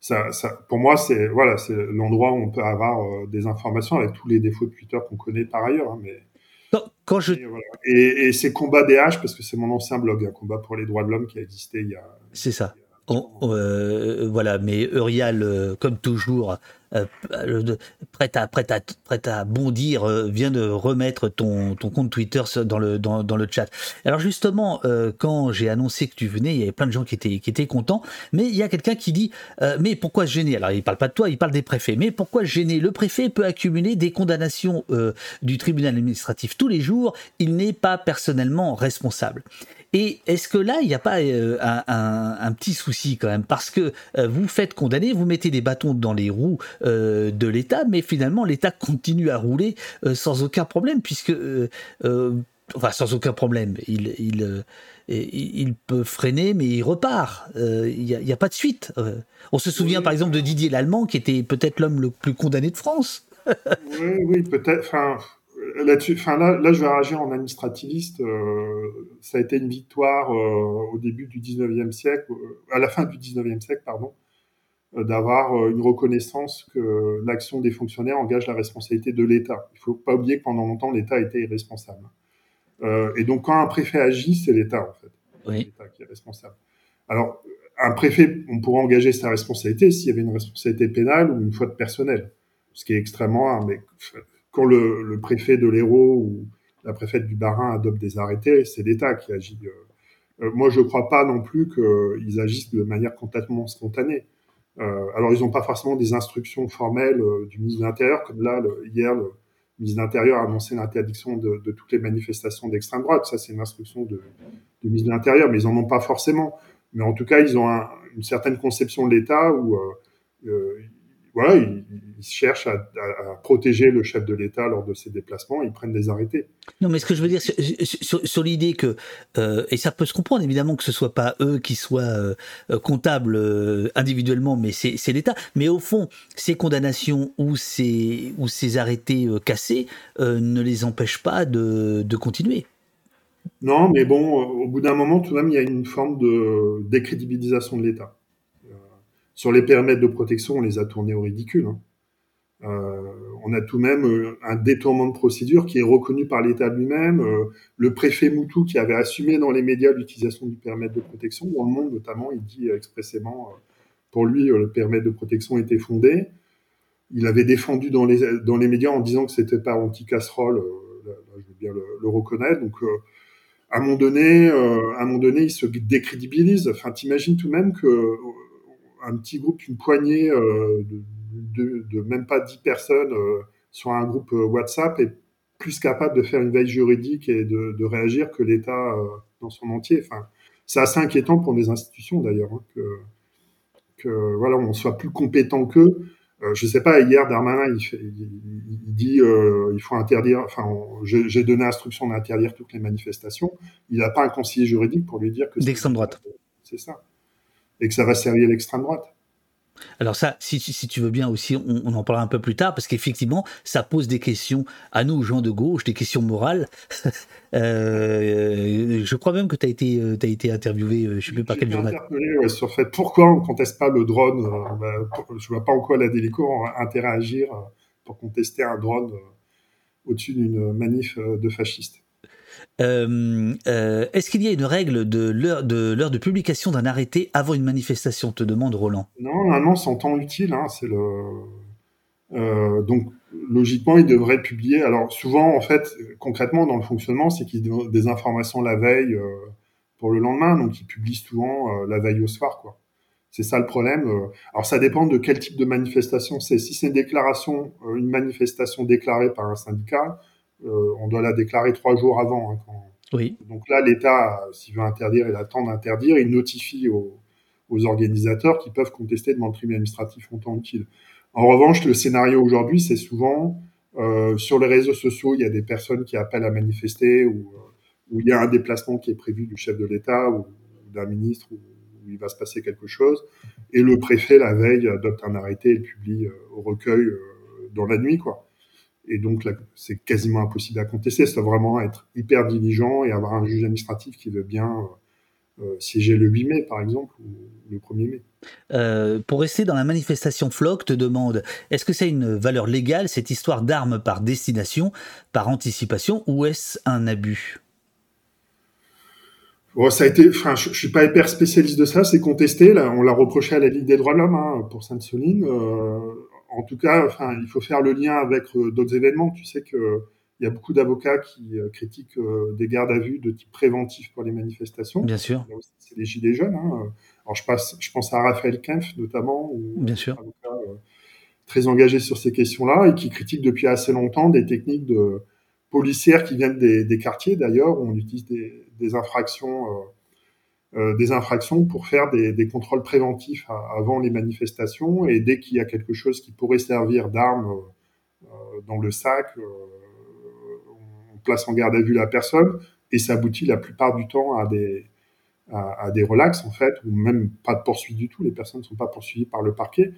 ça, pour moi, c'est voilà, c'est l'endroit où on peut avoir des informations avec tous les défauts de Twitter qu'on connaît par ailleurs. Hein, mais quand je... Et, et, c'est Combat DH, parce que c'est mon ancien blog, un combat pour les droits de l'homme qui a existé il y a. C'est ça. Euh, voilà, mais Eurial, euh, comme toujours, euh, à, prête, à, prête à bondir, vient de remettre ton, compte Twitter dans le, chat. Alors justement, quand j'ai annoncé que tu venais, il y avait plein de gens qui étaient, qui étaient contents, mais il y a quelqu'un qui dit Mais pourquoi gêner? Alors il parle pas de toi, il parle des préfets. Mais pourquoi gêner? Le préfet peut accumuler des condamnations du tribunal administratif tous les jours, il n'est pas personnellement responsable. Et est-ce que là, il n'y a pas euh, un, petit souci quand même? Parce que euh, vous faites condamner, vous mettez des bâtons dans les roues euh, de l'État, mais finalement, l'État continue à rouler sans aucun problème, puisque... enfin, sans aucun problème. Il, il, il, peut freiner, mais il repart. Il n'y a, a, pas de suite. on se souvient par exemple de Didier Lallemand, qui était peut-être l'homme le plus condamné de France. oui, oui, peut-être. Enfin, là-dessus, enfin là, là, je vais réagir en administrativiste. Euh, ça a été une victoire euh, au début du 19e siècle, euh, à la fin du 19e siècle, pardon, d'avoir une reconnaissance que l'action des fonctionnaires engage la responsabilité de l'État. Il faut pas oublier que pendant longtemps, l'État était irresponsable. et donc, quand un préfet agit, c'est l'État, en fait. Oui. L'État qui est responsable. Alors, un préfet, on pourrait engager sa responsabilité s'il y avait une responsabilité pénale ou une faute personnelle, ce qui est extrêmement rare. Mais quand le, préfet de l'Hérault ou la préfète du Barin adopte des arrêtés, c'est l'État qui agit. Euh, euh, moi, je ne crois pas non plus qu'ils agissent de manière complètement spontanée. Euh, alors, ils n'ont pas forcément des instructions formelles du ministre de l'Intérieur, comme là, hier, le ministre de l'Intérieur a annoncé l'interdiction de, toutes les manifestations d'extrême droite. Ça, c'est une instruction de, du ministre de l'Intérieur, mais ils n'en ont pas forcément. Mais en tout cas, ils ont une certaine conception de l'État où voilà, ils, cherchent à, protéger le chef de l'État lors de ses déplacements, ils prennent des arrêtés. Non, mais ce que je veux dire sur, l'idée que, euh, et ça peut se comprendre évidemment que ce soit pas eux qui soient euh, comptables euh, individuellement, mais c'est l'État. Mais au fond, ces condamnations ou ces, ou ces arrêtés cassés ne les empêchent pas de, de continuer. Non, mais bon, au bout d'un moment, tout de même, il y a une forme de décrédibilisation de l'État. Sur les périmètres de protection, on les a tournés au ridicule. Hein. Euh, on a tout de même euh, un détournement de procédure qui est reconnu par l'État lui-même. Euh, le préfet Moutou qui avait assumé dans les médias l'utilisation du périmètre de protection, dans le monde notamment, il dit expressément, pour lui, le périmètre de protection était fondé. Il avait défendu dans les, dans les médias en disant que c'était pas anti-casserole, je veux bien le, reconnaître. Donc, à un moment donné, à un moment donné, il se décrédibilise. Enfin, t'imagines tout de même que un petit groupe, une poignée euh, de, même pas 10 personnes sur un groupe WhatsApp est plus capable de faire une veille juridique et de, réagir que l'État dans son entier. Enfin, c'est assez inquiétant pour des institutions d'ailleurs hein, que, que voilà, on soit plus compétent qu'eux. Euh, je sais pas, hier, Darmanin, il, dit euh, il faut interdire, enfin, j'ai donné instruction d'interdire toutes les manifestations. Il n'a pas un conseiller juridique pour lui dire que. D'extrême droite. C'est ça. Et que ça va servir l'extrême droite. Alors ça, si, tu veux bien aussi, on, en parlera un peu plus tard, parce qu'effectivement, ça pose des questions à nous, gens de gauche, des questions morales. Euh, je crois même que tu as été, euh, as été interviewé, euh, je ne sais plus par quel journal. interpellé sur le fait pourquoi on ne conteste pas le drone. Ben, je ne vois pas en quoi la Délico a intérêt à agir pour contester un drone au-dessus d'une manif de fascistes. Euh, euh, est-ce qu'il y a une règle de l'heure de, publication d'un arrêté avant une manifestation te demande Roland? Non, normalement, c'est en temps utile. Hein, c'est le... Euh, donc, logiquement, il devrait publier. Alors, souvent, en fait, concrètement, dans le fonctionnement, c'est qu'ils donnent des informations la veille pour le lendemain. Donc, ils publient souvent la veille au soir. quoi. C'est ça le problème. Alors, ça dépend de quel type de manifestation c'est. Si c'est une déclaration, une manifestation déclarée par un syndicat, on doit la déclarer trois jours avant. Hein, oui. Donc là, l'État, s'il veut interdire, il attend d'interdire, il notifie aux, organisateurs qui peuvent contester devant le tribunal administratif en temps utile. En revanche, le scénario aujourd'hui, c'est souvent euh, sur les réseaux sociaux, il y a des personnes qui appellent à manifester ou euh, où il y a un déplacement qui est prévu du chef de l'État ou, d'un ministre où, il va se passer quelque chose. Et le préfet, la veille, adopte un arrêté et le publie au recueil dans la nuit. quoi. Et donc, c'est quasiment impossible à contester. Ça doit vraiment être hyper diligent et avoir un juge administratif qui veut bien euh, euh, siéger le 8 mai, par exemple, ou le 1er mai. Euh, pour rester dans la manifestation, Flock te demande est-ce que c'est une valeur légale, cette histoire d'armes par destination, par anticipation, ou est-ce un abus? Ça a été, enfin, je, ne suis pas hyper spécialiste de ça, c'est contesté. Là, on l'a reproché à la Ligue des droits de l'homme hein, pour Sainte-Soline en tout cas, enfin, il faut faire le lien avec euh, d'autres événements. Tu sais que il y a beaucoup d'avocats qui euh, critiquent euh, des gardes à vue de type préventif pour les manifestations. Bien sûr. C'est les gilets jaunes. Hein. Alors je, passe, je pense à Raphaël Kempf notamment, ou Bien sûr. avocat très engagé sur ces questions-là et qui critique depuis assez longtemps des techniques de policières qui viennent des, quartiers d'ailleurs où on utilise des, infractions euh, des infractions pour faire des, des contrôles préventifs avant les manifestations. Et dès qu'il y a quelque chose qui pourrait servir d'arme euh, dans le sac, euh, on place en garde à vue la personne. Et ça aboutit la plupart du temps à des, à, des relax en fait, ou même pas de poursuite du tout, les personnes ne sont pas poursuivies par le parquet.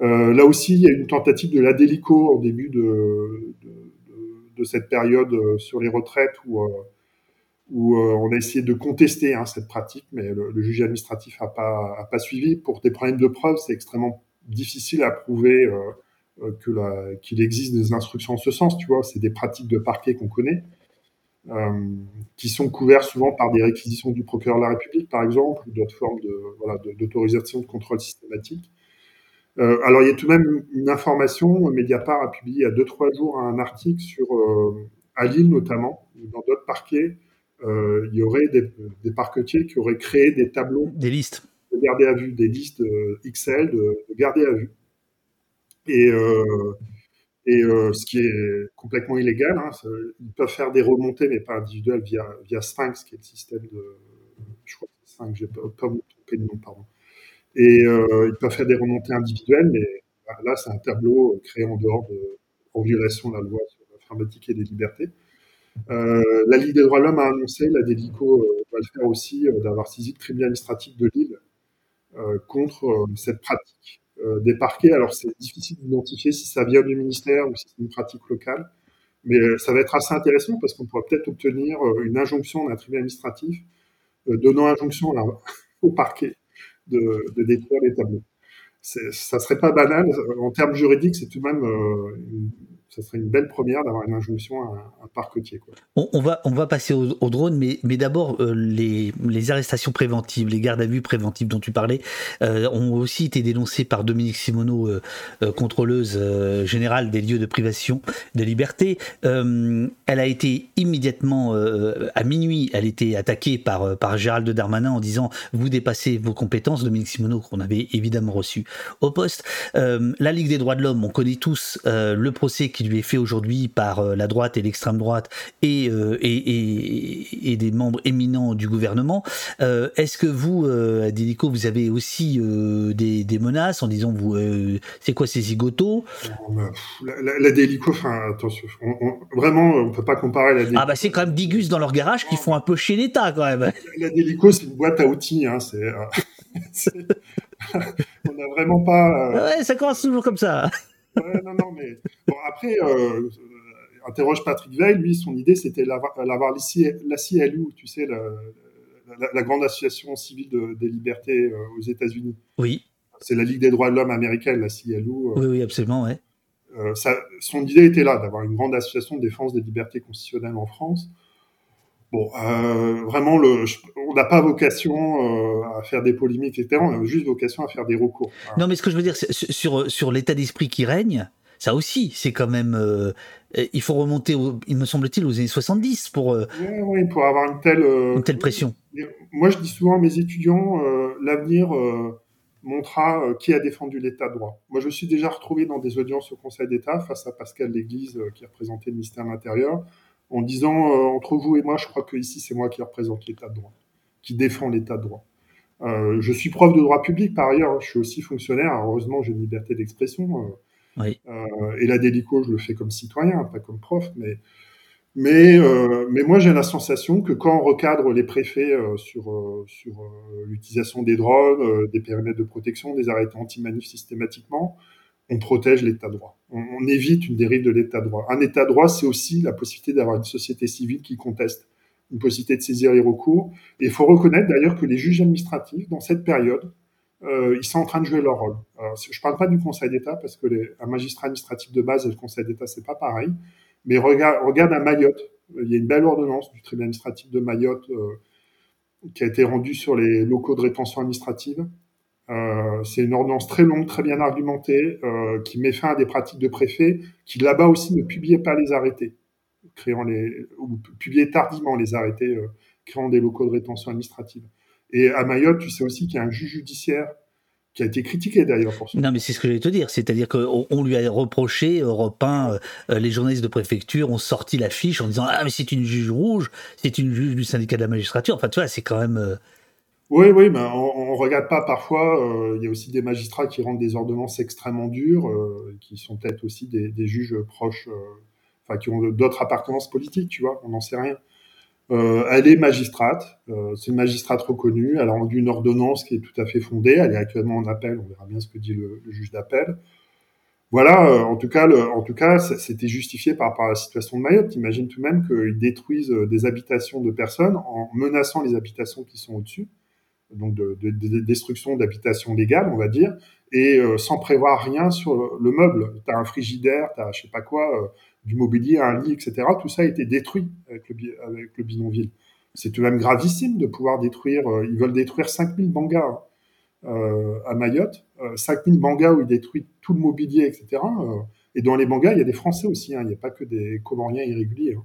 Euh, là aussi, il y a une tentative de l'ADELICO au début de, de, de, de, cette période sur les retraites où où euh, on a essayé de contester hein, cette pratique, mais le, juge administratif n'a pas, suivi. Pour des problèmes de preuve, c'est extrêmement difficile à prouver euh, euh qu'il existe des instructions en ce sens. Tu vois, c'est des pratiques de parquet qu'on connaît, qui sont couvertes souvent par des réquisitions du procureur de la République, par exemple, ou d'autres formes d'autorisation de, contrôle systématique. Alors, il y a tout de même une information. Mediapart a publié il y a deux trois jours un article sur à Lille notamment, dans d'autres parquets, il y aurait des, des, parquetiers qui auraient créé des tableaux. Des listes. De garder à vue, des listes euh, XL de, de garder à vue. Et, euh, et euh, ce qui est complètement illégal, hein, ils peuvent faire des remontées, mais pas individuelles, via, via Sphinx, qui est le système de. Je crois que c'est Sphinx, j'ai pas, pas me tromper de nom, pardon. Et euh, ils peuvent faire des remontées individuelles, mais là, c'est un tableau créé en dehors de. en violation de la loi sur l'informatique et des libertés. Euh, la Ligue des droits de l'homme a annoncé, la Délico euh, va le faire aussi, euh, d'avoir saisi le tribunal administratif de Lille contre cette pratique des parquets. Alors c'est difficile d'identifier si ça vient du ministère ou si c'est une pratique locale, mais ça va être assez intéressant parce qu'on pourra peut-être obtenir une injonction d'un tribunal administratif donnant injonction au parquet de, détruire les tableaux. Ça serait pas banal. En termes juridiques, c'est tout de même ça serait une belle première d'avoir une injonction à un, parquetier. Quoi. On, va, on va passer au, drone, mais, mais d'abord, euh, les, les, arrestations préventives, les gardes à vue préventives dont tu parlais, euh, ont aussi été dénoncées par Dominique Simoneau, euh, contrôleuse générale des lieux de privation de liberté. elle a été immédiatement, à minuit, elle été attaquée par, par Gérald Darmanin en disant Vous dépassez vos compétences, Dominique Simoneau, qu'on avait évidemment reçu au poste. la Ligue des droits de l'homme, on connaît tous le procès qui lui est fait aujourd'hui par euh, la droite et l'extrême droite et, euh, et, et, des membres éminents du gouvernement. Euh, est-ce que vous, euh, Délico, vous avez aussi des, des, menaces en disant vous, c'est quoi ces zigotos La, la, Délico, enfin attention, vraiment, on peut pas comparer la Délico. Ah bah c'est quand même Digus dans leur garage qui font un peu chez l'État quand même. La, Délico, c'est une boîte à outils, hein, c'est. on n'a vraiment pas. Ouais, ça commence toujours comme ça non, non, mais bon, après, euh, interroge Patrick Veil, lui, son idée, c'était l'avoir la CILU, tu sais, la, grande association civile des libertés euh, aux États-Unis. Oui. C'est la Ligue des droits de l'homme américaine, la CILU. Euh. oui, oui, absolument, ouais. Ça, son idée était là, d'avoir une grande association de défense des libertés constitutionnelles en France. Bon, euh, vraiment, le, on n'a pas vocation euh, à faire des polémiques, etc. On a juste vocation à faire des recours. Non, mais ce que je veux dire, sur, sur l'état d'esprit qui règne, ça aussi, c'est quand même. Euh, il faut remonter, il me semble-t-il, aux années 70 pour. Oui, pour avoir une telle. une telle pression. Moi, je dis souvent à mes étudiants, l'avenir montrera qui a défendu l'état de droit. Moi, je me suis déjà retrouvé dans des audiences au Conseil d'État face à Pascal Léglise, qui représentait le ministère de l'Intérieur en disant euh, entre vous et moi, je crois que ici c'est moi qui représente l'État de droit, qui défend l'État de droit. Euh, je suis prof de droit public par ailleurs, je suis aussi fonctionnaire. Heureusement, j'ai une liberté d'expression. Euh, et la délico, je le fais comme citoyen, pas comme prof, mais mais, mais moi, j'ai la sensation que quand on recadre les préfets sur, sur l'utilisation des drones, des périmètres de protection, des arrêtés anti-manif systématiquement, on protège l'état droit. On, évite une dérive de l'état de droit. Un état droit, c'est aussi la possibilité d'avoir une société civile qui conteste, une possibilité de saisir les recours. Et il faut reconnaître d'ailleurs que les juges administratifs, dans cette période, euh, ils sont en train de jouer leur rôle. je ne parle pas du Conseil d'État parce que les, magistrat administratif de base et le Conseil d'État c'est pas pareil. Mais regarde, regarde à Mayotte, il y a une belle ordonnance du tribunal administratif de Mayotte euh, qui a été rendue sur les locaux de rétention administrative euh, c'est une ordonnance très longue, très bien argumentée, euh, qui met fin à des pratiques de préfet qui là-bas aussi ne publiaient pas les arrêtés, créant les ou publiaient tardivement les arrêtés euh, créant des locaux de rétention administrative. Et à Mayotte, tu sais aussi qu'il y a un juge judiciaire qui a été critiqué d'ailleurs pour ça. Non, mais c'est ce que j'allais te dire, c'est-à-dire qu'on lui a reproché, Europe 1, les journalistes de préfecture ont sorti la fiche en disant ah mais c'est une juge rouge, c'est une juge du syndicat de la magistrature. Enfin, tu vois, c'est quand même oui, oui, mais on, ne regarde pas parfois. Euh, il y a aussi des magistrats qui rendent des ordonnances extrêmement dures, euh, qui sont peut-être aussi des, juges proches, euh, enfin qui ont d'autres appartenances politiques, tu vois. On n'en sait rien. elle est magistrate, c'est une magistrate reconnue. Elle a rendu une ordonnance qui est tout à fait fondée. Elle est actuellement en appel. On verra bien ce que dit le, juge d'appel. Voilà, en tout cas, en tout cas, c'était justifié par rapport à la situation de Mayotte. Imagine tout de même qu'ils détruisent des habitations de personnes en menaçant les habitations qui sont au-dessus donc de, destruction d'habitation légale, on va dire, et euh, sans prévoir rien sur le meuble. Tu un frigidaire, tu as je sais pas quoi, euh, du mobilier, un lit, etc. Tout ça a été détruit avec le, bidonville. C'est tout de même gravissime de pouvoir détruire, euh, ils veulent détruire 5000 bangas à Mayotte, 5000 bangas où ils détruisent tout le mobilier, etc. et dans les bangas, il y a des Français aussi, hein. il n'y a pas que des Comoriens irréguliers. Hein.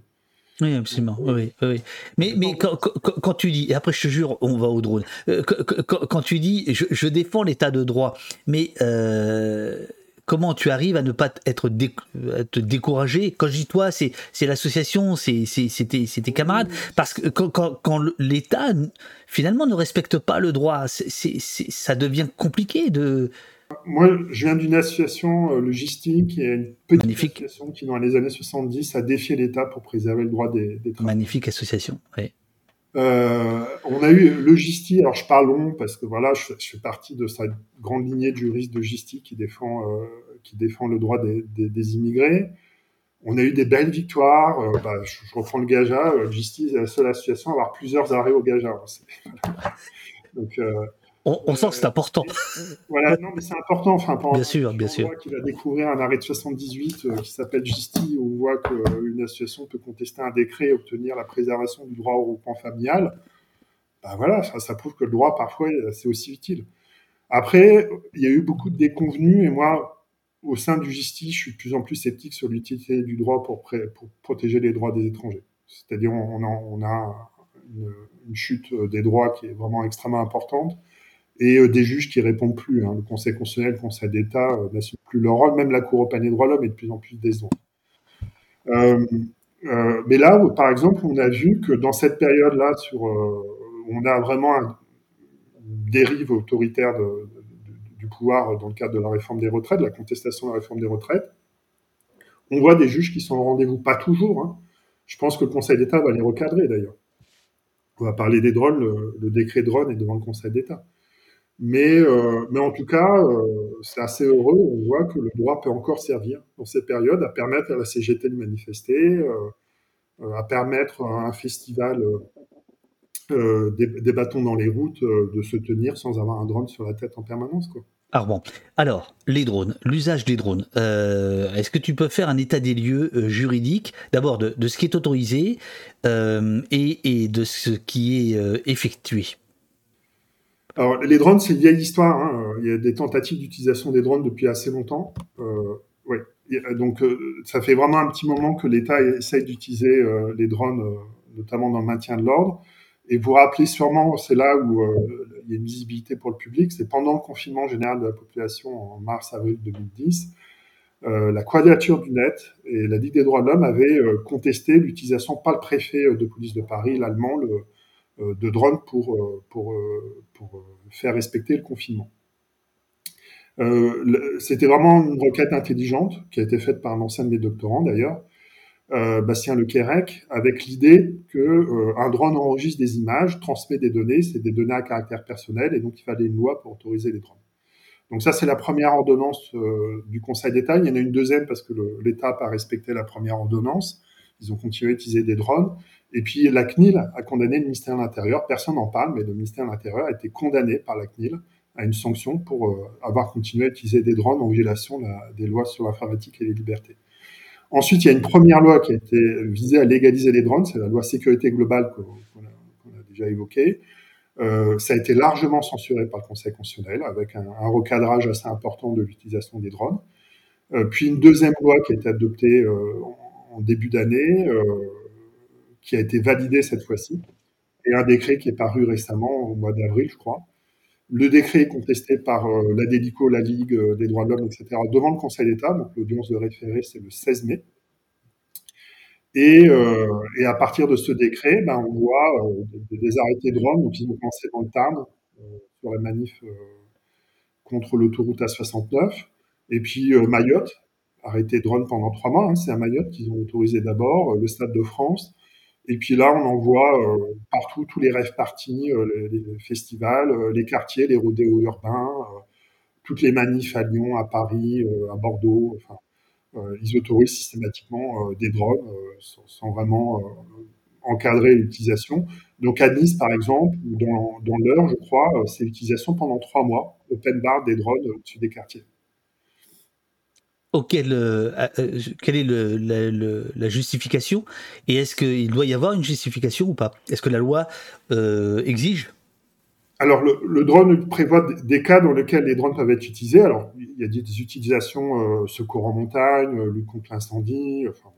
Oui, absolument. Oui, oui. Mais, mais quand, quand, tu dis, et après je te jure, on va au drone, euh, quand, tu dis, je, je défends l'état de droit, mais euh, comment tu arrives à ne pas être te décourager? Quand je dis toi, c'est l'association, c'est tes, tes camarades, parce que quand, quand l'État finalement ne respecte pas le droit, ça devient compliqué de moi, je viens d'une association euh, logistique et une petite association qui, dans les années 70, a défié l'État pour préserver le droit des, des Magnifique association, oui. Euh, on a eu Logistique, alors je parle long parce que voilà, je, fais partie de cette grande lignée de juristes de Logistique qui défend, euh, qui défend le droit des, des, immigrés. On a eu des belles victoires. Euh, bah, je, reprends le Gaja. Logistique est la seule association à avoir plusieurs arrêts au Gaja. Donc, on, sent que c'est important. voilà, non, mais c'est important. Enfin, bien sûr, bien sûr. Qui va découvrir un arrêt de 78 euh, qui s'appelle Justi, où on voit qu'une association peut contester un décret et obtenir la préservation du droit au regroupement familial. Ben voilà, ça, ça, prouve que le droit, parfois, c'est aussi utile. Après, il y a eu beaucoup de déconvenus, et moi, au sein du Justi, je suis de plus en plus sceptique sur l'utilité du droit pour, pour, protéger les droits des étrangers. C'est-à-dire, on, on, a, une, une, chute des droits qui est vraiment extrêmement importante et euh, des juges qui répondent plus. Hein. Le Conseil constitutionnel, le Conseil d'État euh, n'assument plus leur rôle. Même la Cour européenne des droits de l'homme est de plus en plus décevante. Euh, mais là, par exemple, on a vu que dans cette période-là, on a vraiment une dérive autoritaire du pouvoir dans le cadre de la réforme des retraites, de la contestation de la réforme des retraites. On voit des juges qui sont au rendez-vous, pas toujours. Hein. Je pense que le Conseil d'État va les recadrer d'ailleurs. On va parler des drones, le, le décret drone est devant le Conseil d'État. Mais, euh, mais en tout cas, euh, c'est assez heureux. On voit que le droit peut encore servir dans cette période à permettre à la CGT de manifester, euh, à permettre à un festival des, des, bâtons dans les routes de se tenir sans avoir un drone sur la tête en permanence. Quoi. Alors bon, alors les drones, l'usage des drones. Est-ce que tu peux faire un état des lieux euh, juridique, d'abord de, de, ce qui est autorisé et, et, de ce qui est effectué? Alors, les drones, c'est une vieille histoire. Hein. Il y a des tentatives d'utilisation des drones depuis assez longtemps. Euh, ouais. Donc, euh, ça fait vraiment un petit moment que l'État essaye d'utiliser euh, les drones, euh, notamment dans le maintien de l'ordre. Et vous rappelez sûrement, c'est là où euh, il y a une visibilité pour le public, c'est pendant le confinement général de la population en mars-avril 2010. la Quadrature du Net et la Ligue des droits de l'homme avaient contesté l'utilisation par le préfet de police de Paris, l'allemand, le, euh, de drones pour, euh, pour, euh, pour faire respecter le confinement. C'était vraiment une requête intelligente qui a été faite par un ancien de mes doctorants d'ailleurs, euh, Bastien Lequerec, avec l'idée que euh, un drone enregistre des images, transmet des données, c'est des données à caractère personnel, et donc il fallait une loi pour autoriser les drones. Donc ça, c'est la première ordonnance euh, du Conseil d'État. Il y en a une deuxième parce que l'État n'a pas respecté la première ordonnance. Ils ont continué à utiliser des drones. Et puis la CNIL a condamné le ministère de l'Intérieur. Personne n'en parle, mais le ministère de l'Intérieur a été condamné par la CNIL à une sanction pour euh, avoir continué à utiliser des drones en violation la, des lois sur l'informatique et les libertés. Ensuite, il y a une première loi qui a été visée à légaliser les drones, c'est la loi sécurité globale qu'on qu a, déjà évoquée. Euh, ça a été largement censuré par le Conseil constitutionnel avec un, recadrage assez important de l'utilisation des drones. Euh, puis une deuxième loi qui a été adoptée en, début d'année, qui a été validé cette fois-ci, et un décret qui est paru récemment, au mois d'avril, je crois. Le décret est contesté par euh, la DEDICO, la Ligue euh, des droits de l'homme, etc., devant le Conseil d'État. Donc l'audience de référé, c'est le 16 mai. Et, euh, et, à partir de ce décret, ben, on voit des, arrêtés de Rome, qui ont commencé dans le Tarn, sur la manif contre l'autoroute A69. Et puis Mayotte, arrêté drone pendant trois mois. Hein, c'est à Mayotte qu'ils ont autorisé d'abord, le Stade de France, et puis là, on en voit euh, partout tous les rêves parties, euh, les, festivals, euh, les quartiers, les rodéos urbains, toutes les manifs à Lyon, à Paris, à Bordeaux. Ils autorisent systématiquement des drones sans, vraiment encadrer l'utilisation. Donc à Nice, par exemple, dans l'heure, je crois, c'est l'utilisation pendant trois mois, open bar des drones au-dessus des quartiers auquel euh, euh, quelle est le, la, le, la, justification et est-ce qu'il doit y avoir une justification ou pas? Est-ce que la loi euh, exige? Alors, le, le, drone prévoit des cas dans lesquels les drones peuvent être utilisés. Alors, il y a des, des utilisations euh, secours en montagne, lutte contre l'incendie. Enfin,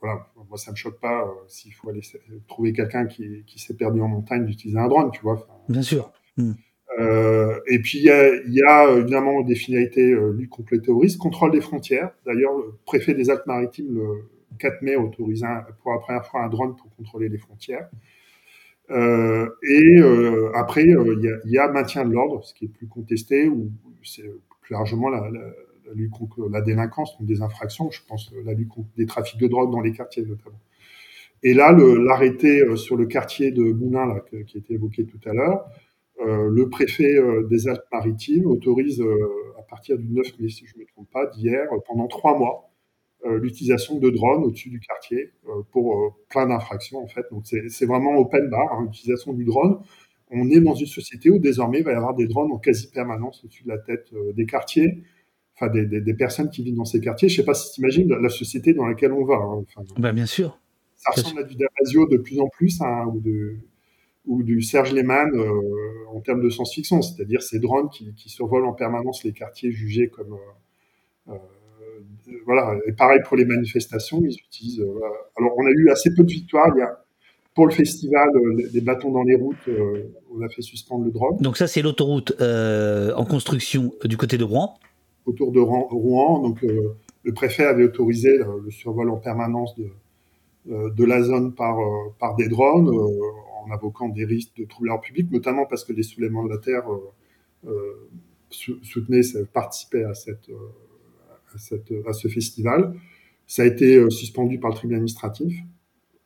voilà, moi, ça me choque pas euh, s'il faut aller trouver quelqu'un qui, qui s'est perdu en montagne d'utiliser un drone, tu vois. Enfin, Bien sûr. Mmh. Euh, et puis il y a, y a, évidemment des finalités euh, lutte contre le terrorisme, contrôle des frontières. D'ailleurs, le préfet des Alpes-Maritimes le 4 mai autorise pour la première fois un drone pour contrôler les frontières. Euh, et euh, après, euh, il y a, y, a, maintien de l'ordre, ce qui est plus contesté, ou c'est plus largement la, la, la, lutte contre la délinquance, donc des infractions. Je pense la lutte contre des trafics de drogue dans les quartiers notamment. Et là, l'arrêté euh, sur le quartier de Moulins, là, qui a été évoqué tout à l'heure, euh, le préfet euh, des Alpes-Maritimes autorise, euh, à partir du 9 mai, si je ne me trompe pas, d'hier, pendant trois mois, l'utilisation de drones au-dessus du quartier pour plein d'infractions, en fait. Donc, c'est vraiment open bar, hein, l'utilisation du drone. on est dans une société où désormais il va y avoir des drones en quasi permanence au-dessus de la tête des quartiers, enfin des, personnes qui vivent dans ces quartiers. Je ne sais pas si tu imagines la société dans laquelle on va. Hein. bah, bien sûr. Ça ressemble à du Damasio de plus en plus, hein, ou, de, ou du Serge Lehmann en termes de science-fiction, c'est-à-dire ces drones qui, survolent en permanence les quartiers jugés comme voilà, et pareil pour les manifestations, ils utilisent. Euh, Alors, on a eu assez peu de victoires. Il y a, pour le festival, euh, des bâtons dans les routes, euh, on a fait suspendre le drone. Donc ça, c'est l'autoroute en construction du côté de Rouen. Autour de Rouen, donc le préfet avait autorisé le, survol en permanence de, de la zone par, par des drones, en invoquant des risques de troubles public, notamment parce que les soulèvements de la terre soutenaient, participaient à cette à, ce festival. Ça a été euh, suspendu par le tribunal administratif.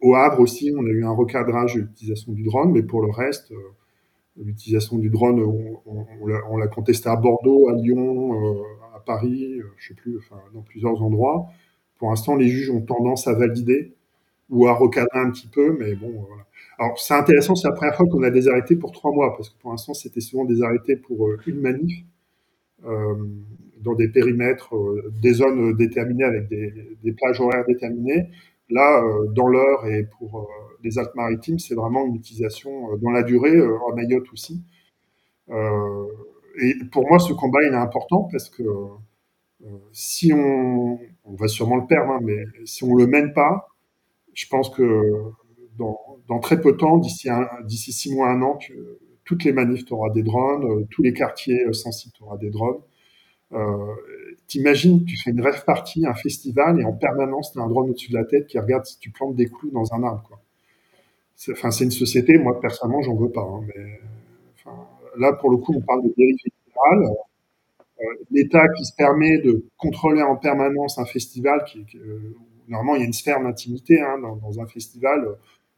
Au Havre aussi, on a eu un recadrage de l'utilisation du drone, mais pour le reste, euh, l'utilisation du drone, on, l'a contesté à Bordeaux, à Lyon, euh, à Paris, je sais plus, enfin, dans plusieurs endroits. Pour l'instant, les juges ont tendance à valider ou à recadrer un petit peu, mais bon, voilà. Alors, c'est intéressant, c'est la première fois qu'on a des arrêtés pour trois mois, parce que pour l'instant, c'était souvent des arrêtés pour une manif dans des périmètres, euh, des zones déterminées avec des, plages horaires déterminées. Là, euh, dans l'heure et pour euh, les Alpes-Maritimes, c'est vraiment une utilisation dans la durée, en Mayotte aussi. et pour moi, ce combat, il est important parce que si on, on va sûrement le perdre, hein, mais si on le mène pas, je pense que dans, très peu de temps, d'ici six mois, un an, toutes les manifs, tu auras des drones, tous les quartiers sensibles, tu auras des drones. Euh, T'imagines, tu fais une rêve partie, un festival, et en permanence, tu as un drone au-dessus de la tête qui regarde si tu plantes des clous dans un arbre. Quoi. C'est, une société, moi, personnellement, j'en veux pas. Hein, mais là, pour le coup, on parle de dérive générale. Euh, L'État qui se permet de contrôler en permanence un festival, qui, euh, normalement, il y a une sphère d'intimité hein, dans, un festival.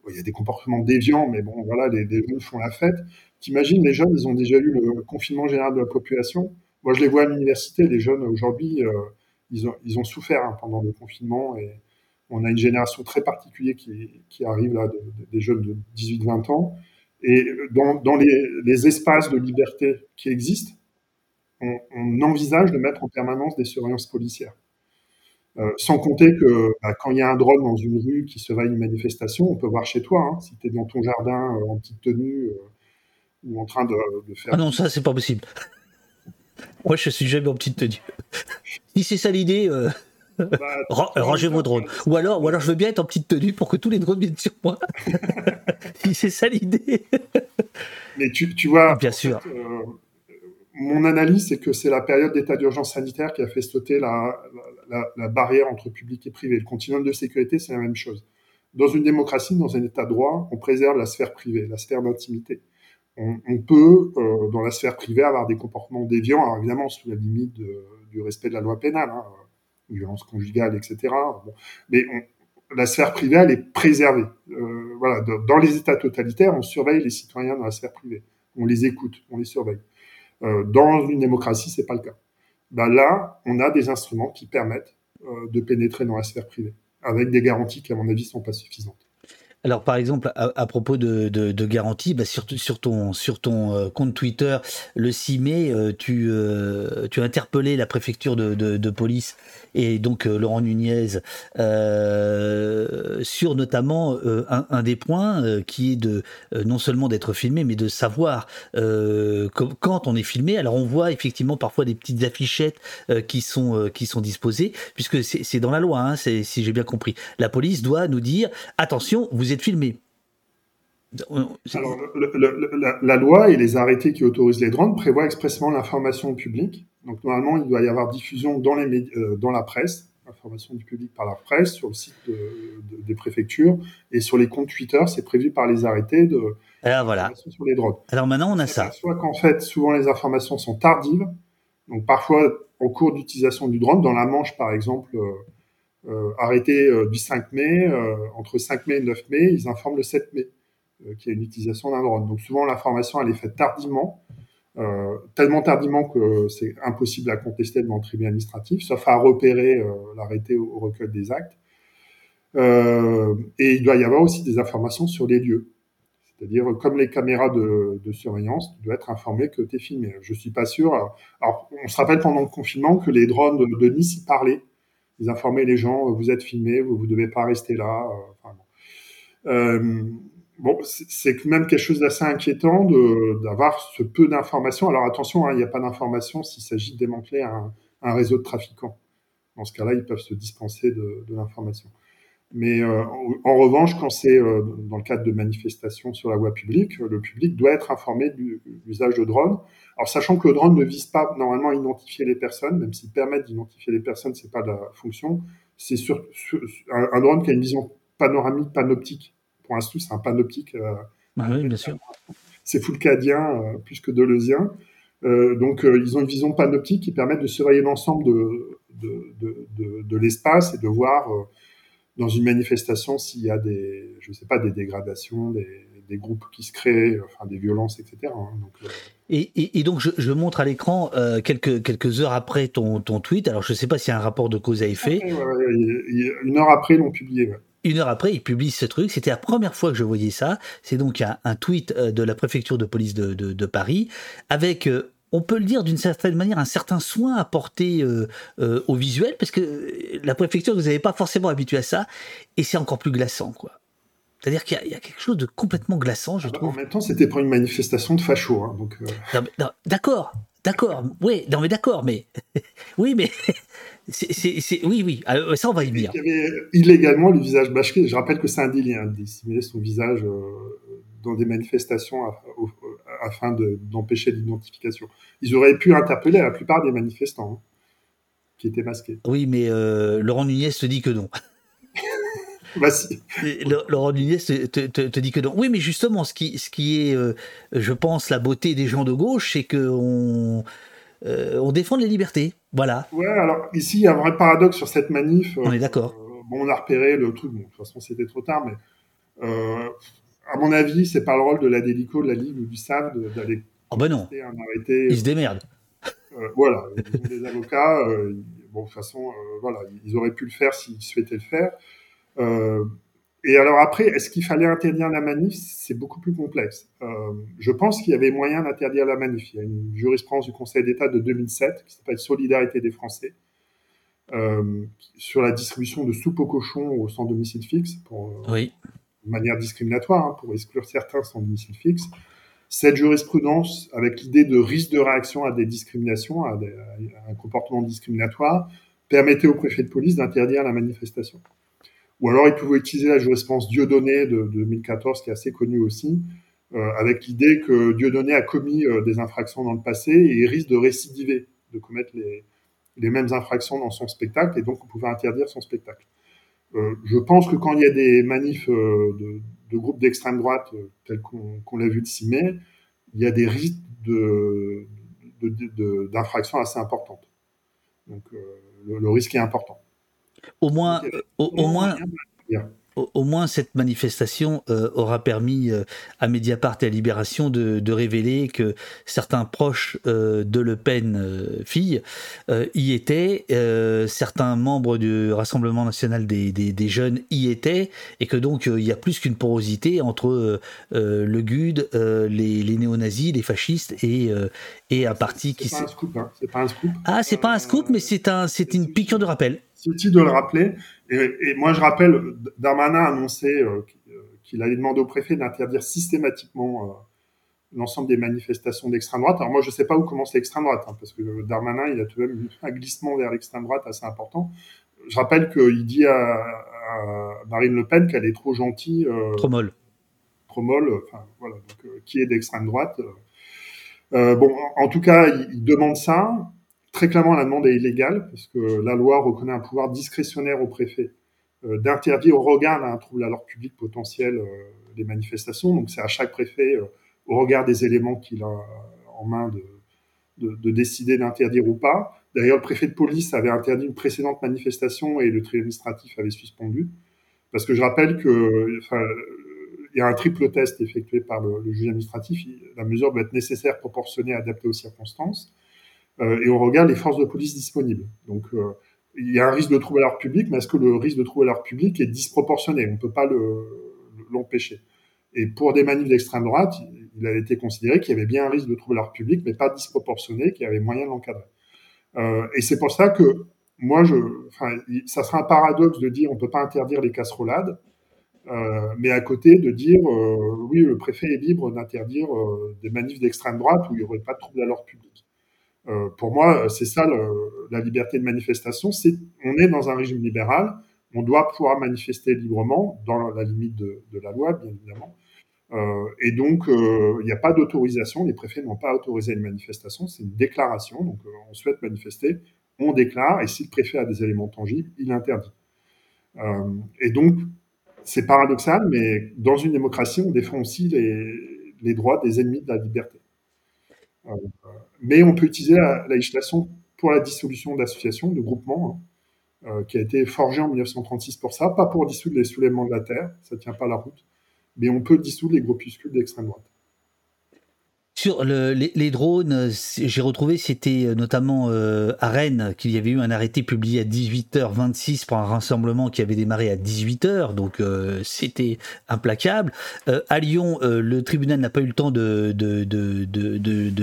Il y a des comportements déviants, mais bon, voilà, les, jeunes font la fête. T'imagines, les jeunes, ils ont déjà eu le confinement général de la population moi, je les vois à l'université, les jeunes aujourd'hui, euh, ils, ont, souffert hein, pendant le confinement et on a une génération très particulière qui, arrive là, des jeunes de 18-20 ans. Et dans, les, espaces de liberté qui existent, on, envisage de mettre en permanence des surveillances policières. Euh, sans compter que bah, quand il y a un drone dans une rue qui se va à une manifestation, on peut voir chez toi, hein, si tu es dans ton jardin euh, en petite tenue euh, ou en train de, de, faire... Ah non, ça c'est pas possible. Moi, je suis jamais en petite tenue. si c'est ça l'idée, bah, rangez vos drones. Ou alors, ou alors, je veux bien être en petite tenue pour que tous les drones viennent sur moi. si c'est ça l'idée. Mais tu, tu vois, bien sûr. Euh, mon analyse, c'est que c'est la période d'état d'urgence sanitaire qui a fait sauter la, barrière entre public et privé. Le continuum de sécurité, c'est la même chose. Dans une démocratie, dans un état de droit, on préserve la sphère privée, la sphère d'intimité on, peut, euh, dans la sphère privée, avoir des comportements déviants, alors évidemment sous la limite du respect de la loi pénale, hein, violence conjugale, etc. Mais la sphère privée, elle est préservée. Euh, voilà, dans, les États totalitaires, on surveille les citoyens dans la sphère privée. On les écoute, on les surveille. Euh, dans une démocratie, c'est pas le cas. Ben là, on a des instruments qui permettent de pénétrer dans la sphère privée, avec des garanties qui, à mon avis, sont pas suffisantes. Alors, par exemple, à, propos de, de, garantie, bah, sur, ton, euh, compte Twitter, le 6 mai, euh, tu, euh, tu as interpellé la préfecture de, police et donc Laurent Nunez sur notamment un, des points qui est de non seulement d'être filmé, mais de savoir quand on est filmé. Alors, on voit effectivement parfois des petites affichettes qui, sont, qui sont disposées, puisque c'est dans la loi, hein, si j'ai bien compris. La police doit nous dire attention, vous êtes filmé. Alors, la, loi et les arrêtés qui autorisent les drones prévoient expressément l'information au public. Donc, normalement, il doit y avoir diffusion dans, les euh, dans la presse, information du public par la presse, sur le site des préfectures et sur les comptes Twitter. C'est prévu par les arrêtés de Alors, voilà. sur les drones. Alors maintenant, on a ça. Soit qu'en fait, souvent les informations sont tardives. Donc, parfois, au cours d'utilisation du drone, dans la Manche, par exemple, euh, arrêté euh, du 5 mai, euh, entre 5 mai et 9 mai, ils informent le 7 mai qu'il y a une utilisation d'un drone. Donc souvent l'information elle est faite tardivement, tellement tardivement que c'est impossible à contester devant le tribunal administratif, sauf à repérer l'arrêté au, recueil des actes. et il doit y avoir aussi des informations sur les lieux. C'est-à-dire, comme les caméras de, surveillance, tu dois être informé que tu es filmé. Je suis pas sûr. Alors, on se rappelle pendant le confinement que les drones de, Nice y parlaient. Ils informaient les gens, vous êtes filmé, vous ne devez pas rester là. Euh, bon, c'est même quelque chose d'assez inquiétant d'avoir ce peu d'informations. Alors attention, hein, il n'y a pas d'informations s'il s'agit de démanteler un, réseau de trafiquants. Dans ce cas-là, ils peuvent se dispenser de l'information. Mais euh, en, revanche, quand c'est euh, dans le cadre de manifestations sur la voie publique, le public doit être informé de l'usage de drones. Alors, sachant que le drone ne vise pas normalement à identifier les personnes, même s'il permet d'identifier les personnes, c'est pas la fonction. C'est sur, un, drone qui a une vision panoramique, panoptique. Pour l'instant, c'est un panoptique. Euh, ah oui, bien sûr. C'est foulcadien plus que deleuzien. donc, ils ont une vision panoptique qui permet de surveiller l'ensemble de, de, de, de l'espace et de voir dans une manifestation s'il y a des, je sais pas, des dégradations, des, des groupes qui se créent, enfin des violences, etc. Hein, donc, euh, et, et, donc je, je montre à l'écran euh, quelques, quelques heures après ton, ton tweet. Alors je ne sais pas s'il y a un rapport de cause à effet. une heure après, ils l'ont publié. Une heure après, ils publient ce truc. C'était la première fois que je voyais ça. C'est donc un, un, tweet euh, de la préfecture de police de, de, de Paris avec on peut le dire d'une certaine manière, un certain soin apporté euh, euh, au visuel, parce que la préfecture, vous n'avez pas forcément habitué à ça, et c'est encore plus glaçant, quoi. C'est-à-dire qu'il y, a quelque chose de complètement glaçant, je ah bah, trouve. En même temps, c'était pour une manifestation de facho, hein, donc. Euh. D'accord, d'accord, oui, non mais d'accord, mais oui, mais c'est, oui, oui, ça on va y venir. Il y avait illégalement le visage masqué. Je rappelle que c'est un délit hein, de dissimuler son visage dans des manifestations afin d'empêcher l'identification. Ils auraient pu interpeller la plupart des manifestants hein, qui étaient masqués. Oui, mais euh, Laurent Nunez te dit que non. bah si. Laurent Nunez te, dit que non. Oui, mais justement, ce qui, ce qui est, euh, je pense, la beauté des gens de gauche, c'est qu'on euh, on défend les libertés. Voilà. Ouais, alors ici, il y a un vrai paradoxe sur cette manif. On est d'accord. bon, on a repéré le truc, bon, de toute façon, c'était trop tard, mais à mon avis, c'est pas le rôle de la Délico, de la Ligue ou du SAD d'aller oh ben non. un arrêté. Ils se démerdent. Euh, voilà, les avocats, euh, bon, de toute façon, euh, voilà, ils auraient pu le faire s'ils souhaitaient le faire. et alors après, est-ce qu'il fallait interdire la manif? C'est beaucoup plus complexe. je pense qu'il y avait moyen d'interdire la manif. Il y a une jurisprudence du Conseil d'État de 2007 qui s'appelle Solidarité des Français. sur la distribution de soupe aux cochons au sans domicile fixe pour, oui de manière discriminatoire, hein, pour exclure certains sans domicile fixe. Cette jurisprudence, avec l'idée de risque de réaction à des discriminations, à, un comportement discriminatoire, permettait au préfet de police d'interdire la manifestation. Ou alors il pouvait utiliser la jurisprudence Dieudonné de, de 2014, qui est assez connue aussi, euh, avec l'idée que Dieudonné a commis euh, des infractions dans le passé et risque de récidiver, de commettre les, les mêmes infractions dans son spectacle, et donc on pouvait interdire son spectacle. Euh, je pense que quand il y a des manifs euh, de, de, groupes d'extrême droite, euh, tels qu'on l'a vu le 6 mai, il y a des risques d'infraction de, assez importantes. Donc le, le, risque est important. Au moins, au, au moins, au, moins cette manifestation euh, aura permis euh, à Mediapart et à Libération de, révéler que certains proches euh, de Le Pen fille y étaient, certains membres du Rassemblement national des, jeunes y étaient, et que donc il y a plus qu'une porosité entre le GUD, les, les néo-nazis, les fascistes et, et un parti qui. C'est pas, un scoop, hein. pas un scoop. Ah, c'est pas un scoop, mais c'est un, c'est une piqûre de rappel. C'est utile de le rappeler. Et, moi, je rappelle, Darmanin a annoncé euh, qu'il allait demander au préfet d'interdire systématiquement euh, l'ensemble des manifestations d'extrême droite. Alors moi, je ne sais pas où commence l'extrême droite, hein, parce que Darmanin, il a tout de même un glissement vers l'extrême droite assez important. Je rappelle qu'il dit à, Marine Le Pen qu'elle est trop gentille. Euh, trop molle. Trop molle, enfin voilà, donc, qui est d'extrême droite. bon, en, tout cas, il demande ça. Très clairement, la demande est illégale, parce que la loi reconnaît un pouvoir discrétionnaire au préfet euh, d'interdire au regard d'un trouble à l'ordre public potentiel euh, les manifestations. Donc c'est à chaque préfet, euh, au regard des éléments qu'il a en main, de, de, décider d'interdire ou pas. D'ailleurs, le préfet de police avait interdit une précédente manifestation et le tribunal administratif avait suspendu. Parce que je rappelle que, il y a un triple test effectué par le, juge administratif. La mesure doit être nécessaire, proportionnée, adaptée aux circonstances. Euh, et on regarde les forces de police disponibles. Donc, euh, il y a un risque de trouble à l'ordre public, mais est-ce que le risque de trouble à l'ordre public est disproportionné? On ne peut pas l'empêcher. et pour des manifs d'extrême droite, il a été considéré qu'il y avait bien un risque de trouble à l'ordre public, mais pas disproportionné, qu'il y avait moyen de l'encadrer. Euh, et c'est pour ça que moi, je, ça sera un paradoxe de dire on peut pas interdire les casserolades, mais à côté de dire oui, le préfet est libre d'interdire des manifs d'extrême droite où il n'y aurait pas de trouble à l'ordre public. Euh, pour moi, c'est ça la liberté de manifestation. C'est on est dans un régime libéral, on doit pouvoir manifester librement dans la limite de, la loi, bien évidemment. Euh, et donc, il n'y a pas d'autorisation. Les préfets n'ont pas autorisé une manifestation. C'est une déclaration. Donc, on souhaite manifester, on déclare. Et si le préfet a des éléments tangibles, il interdit. et donc, c'est paradoxal, mais dans une démocratie, on défend aussi les droits des ennemis de la liberté. Euh, mais on peut utiliser la, législation pour la dissolution d'associations, de groupements, euh, qui a été forgée en 1936 pour ça, pas pour dissoudre les soulèvements de la terre, ça ne tient pas la route, mais on peut dissoudre les groupuscules d'extrême droite. Sur le, les, drones, j'ai retrouvé, c'était euh, notamment euh, à Rennes qu'il y avait eu un arrêté publié à 18h26 pour un rassemblement qui avait démarré à 18h, donc euh, c'était implacable. Euh, à Lyon, le tribunal n'a pas eu le temps de,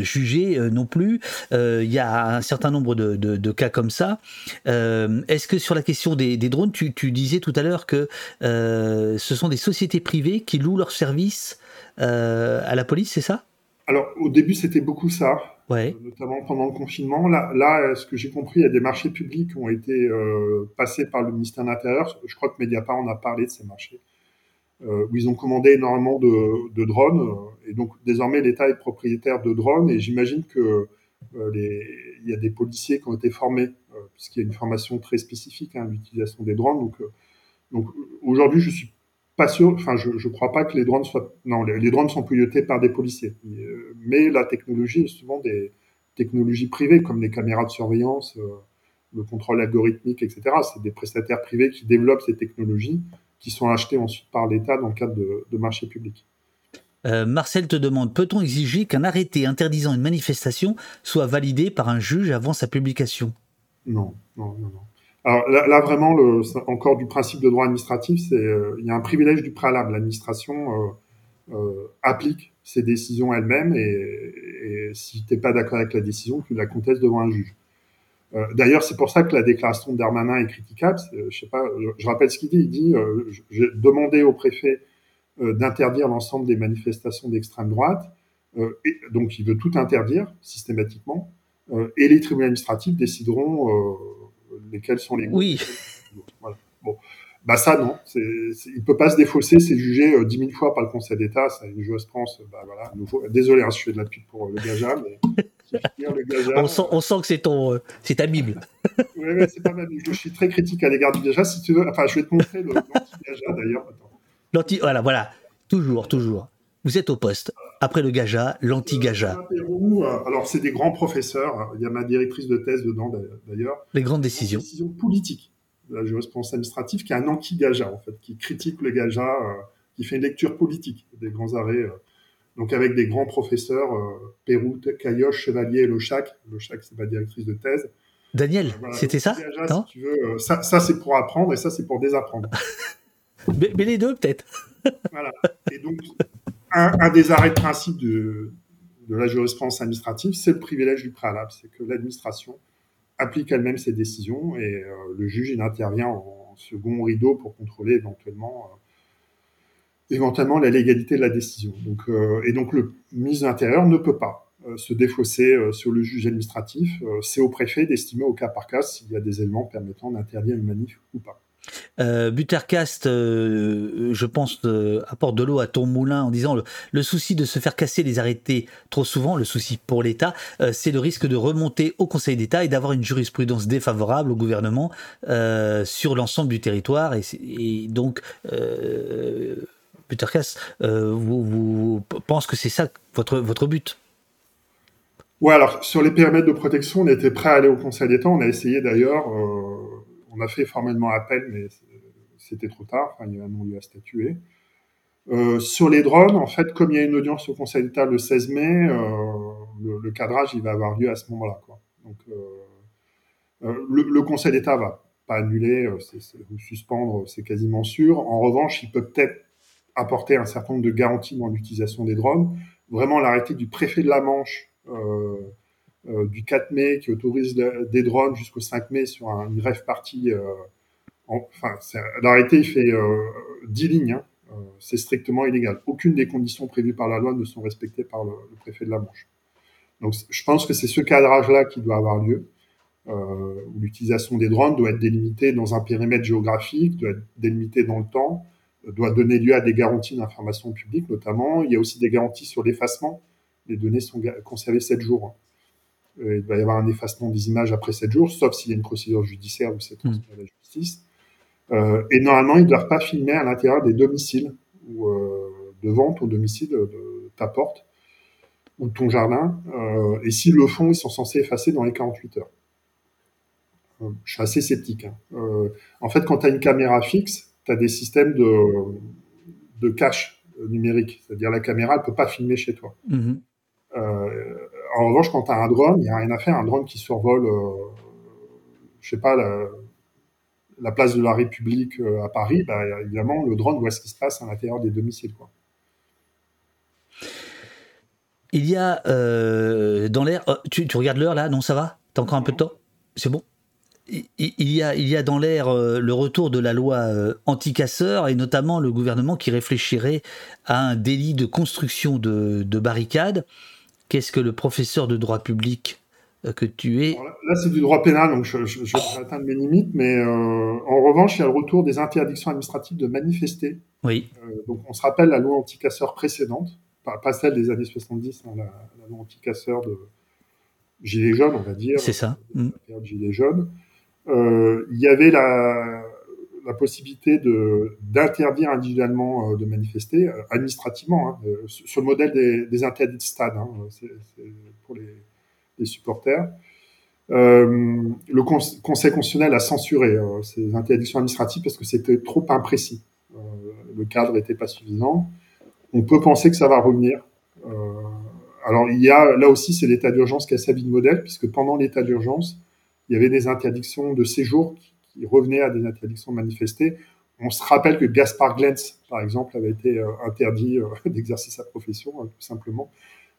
juger non plus. Il y a un certain nombre de, cas comme ça. Est-ce que sur la question des, des drones, tu, tu, disais tout à l'heure que ce sont des sociétés privées qui louent leurs services à la police, c'est ça? Alors, au début, c'était beaucoup ça, ouais. euh, notamment pendant le confinement. Là, là, ce que j'ai compris, il y a des marchés publics qui ont été euh, passés par le ministère de l'Intérieur. Je crois que Mediapart en a parlé de ces marchés, euh, où ils ont commandé énormément de, de drones. Euh, et donc, désormais, l'État est propriétaire de drones. Et j'imagine que euh, les, il y a des policiers qui ont été formés, euh, puisqu'il y a une formation très spécifique hein, à l'utilisation des drones. Donc, donc aujourd'hui, je suis pas sûr, enfin, je, je crois pas que les drones soient, non, les, les drones sont pilotés par des policiers. Euh, mais la technologie est souvent des technologies privées, comme les caméras de surveillance, euh, le contrôle algorithmique, etc. C'est des prestataires privés qui développent ces technologies, qui sont achetées ensuite par l'État dans le cadre de, de marchés publics. Euh, Marcel te demande, peut-on exiger qu'un arrêté interdisant une manifestation soit validé par un juge avant sa publication? Non, non, non, non. Alors là, là, vraiment, le, encore du principe de droit administratif, c'est euh, il y a un privilège du préalable. L'administration euh, euh, applique ses décisions elle-même et, et, si tu n'es pas d'accord avec la décision, tu la contestes devant un juge. Euh, D'ailleurs, c'est pour ça que la déclaration de Darmanin est critiquable. je sais pas, je, je rappelle ce qu'il dit. Il dit euh, j'ai demandé au préfet d'interdire l'ensemble des manifestations d'extrême droite. et, donc, il veut tout interdire systématiquement. et les tribunaux administratifs décideront lesquels sont les Oui. Voilà. Bon. Bah ça non, c'est, c'est, il peut pas se défausser, c'est jugé dix euh, mille fois par le Conseil d'État, ça une jurisprudence, bah voilà, nouveau. désolé, hein, je fais de la pub pour euh, le Gaja, mais le Gaja, on, sent, on sent que c'est ton, euh, c'est ta bible. oui, ouais, c'est pas ma bible. Je suis très critique à l'égard du Gaja, si tu veux. Enfin, je vais te montrer l'anti-Gaja d'ailleurs. L'anti, voilà, voilà, toujours, toujours. Vous êtes au poste. Après le Gaja, l'anti-Gaja. Euh, alors, c'est des grands professeurs. Il y a ma directrice de thèse dedans, d'ailleurs. Les grandes décisions. Les décisions politiques de la jurisprudence administrative, qui est un anti-Gaja, en fait, qui critique le Gaja, euh, qui fait une lecture politique des grands arrêts. Euh, donc, avec des grands professeurs, euh, Pérout, Cailloche, Chevalier et Lochac. Lochac, c'est ma directrice de thèse. Daniel, voilà, c'était ça Gaja, non? si tu veux, Ça, ça c'est pour apprendre et ça, c'est pour désapprendre. mais, mais les deux, peut-être. voilà. Et donc, un, des arrêts de principe de, la jurisprudence administrative, c'est le privilège du préalable, c'est que l'administration applique elle-même ses décisions et euh, le juge il intervient en, second rideau pour contrôler éventuellement euh, la légalité de la décision. Euh, et donc le ministre de l'Intérieur ne peut pas se défausser sur le juge administratif. C'est au préfet d'estimer au cas par cas s'il y a des éléments permettant d'interdire une manif ou pas. Euh, Buttercast, euh, je pense, euh, apporte de l'eau à ton moulin en disant le, souci de se faire casser les arrêtés trop souvent, le souci pour l'État, euh, c'est le risque de remonter au Conseil d'État et d'avoir une jurisprudence défavorable au gouvernement euh, sur l'ensemble du territoire. Et, donc, euh, Buttercast, vous, vous pense que c'est ça votre, votre but? Ouais, alors sur les périmètres de protection, on était prêt à aller au Conseil d'État. On a essayé d'ailleurs on a fait formellement appel, mais c'était trop tard. Il y a un non-lieu à statuer. Euh, sur les drones, en fait, comme il y a une audience au Conseil d'État le 16 mai, euh, le, cadrage va avoir lieu à ce moment-là. Euh, le, Conseil d'État va pas annuler, ou suspendre, c'est quasiment sûr. En revanche, il peut peut-être apporter un certain nombre de garanties dans l'utilisation des drones. Vraiment, l'arrêté du préfet de la Manche du 4 mai qui autorise des drones jusqu'au 5 mai sur une rêve partie. Euh, enfin, l'arrêté fait 10 lignes. Hein. c'est strictement illégal. Aucune des conditions prévues par la loi ne sont respectées par le, préfet de la Manche. Donc, je pense que c'est ce cadrage-là qui doit avoir lieu. Euh, l'utilisation des drones doit être délimitée dans un périmètre géographique, doit être délimitée dans le temps, doit donner lieu à des garanties d'information publique notamment. Il y a aussi des garanties sur l'effacement. Les données sont conservées 7 jours. Euh, il va y avoir un effacement des images après 7 jours, sauf s'il y a une procédure judiciaire où c'est transmis à la justice. Euh, et normalement, ils ne doivent pas filmer à l'intérieur des domiciles ou euh, de vente au domicile de ta porte ou de ton jardin. Euh, et s'ils le font, ils sont censés effacer dans les 48 heures. Je suis assez sceptique. Hein. En fait, quand tu as une caméra fixe, tu as des systèmes de, de cache numérique. C'est-à-dire la caméra ne peut pas filmer chez toi. Euh, en revanche, quand tu as un drone, il n'y a rien à faire. Un drone qui survole, euh, je sais pas, la, la, place de la République euh, à Paris, bah, évidemment, le drone voit ce qui se passe à l'intérieur des domiciles. Quoi. Il y a euh, dans l'air. Oh, tu, regardes l'heure là? Non, ça va? T'as encore un peu de temps? C'est bon? Il y, a, il y a dans l'air le retour de la loi anti-casseurs et notamment le gouvernement qui réfléchirait à un délit de construction de barricades. Qu'est-ce que le professeur de droit public euh, que tu es Là, c'est du droit pénal, donc je, je, je vais atteindre mes limites, mais en revanche, il y a le retour des interdictions administratives de manifester. Oui. donc on se rappelle la loi anti-casseurs précédente, pas, pas, celle des années 70, hein, la, la, loi anti-casseurs de Gilets jaunes, on va dire. C'est ça. La période Gilets jaunes euh, il y avait la, la possibilité de d'interdire individuellement euh, de manifester euh, administrativement hein, sur le modèle des, interdits de stade hein, pour les, supporters. Euh, le Conseil constitutionnel a censuré euh, ces interdictions administratives parce que c'était trop imprécis. Euh, le cadre n'était pas suffisant. On peut penser que ça va revenir. alors il y a là aussi c'est l'état d'urgence qui a servi de modèle puisque pendant l'état d'urgence il y avait des interdictions de séjour qui, revenaient à des interdictions manifestées. On se rappelle que Gaspard Glentz, par exemple, avait été euh, interdit euh, d'exercer sa profession, hein, tout simplement,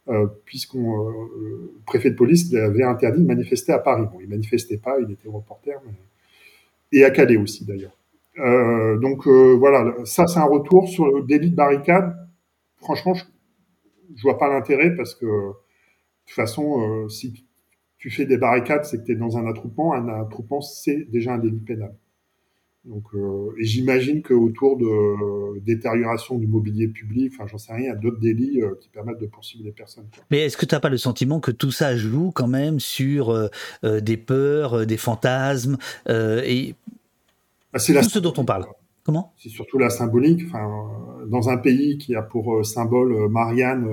euh, puisqu'on le préfet de police avait interdit de manifester à Paris. Bon, il manifestait pas, il était reporter, mais... et à Calais aussi d'ailleurs. Euh, donc voilà, ça c'est un retour sur le délit de barricade. Franchement, je, je vois pas l'intérêt parce que de toute façon, si tu fais des barricades, c'est que tu es dans un attroupement. Un attroupement, c'est déjà un délit pénal. Donc, euh, et j'imagine qu'autour de euh, détérioration du mobilier public, enfin, j'en sais rien, il y a d'autres délits euh, qui permettent de poursuivre les personnes. Mais est-ce que tu n'as pas le sentiment que tout ça joue quand même sur des peurs, des fantasmes et bah, tout la... ce dont on parle Comment? C'est surtout la symbolique. Enfin, dans un pays qui a pour symbole Marianne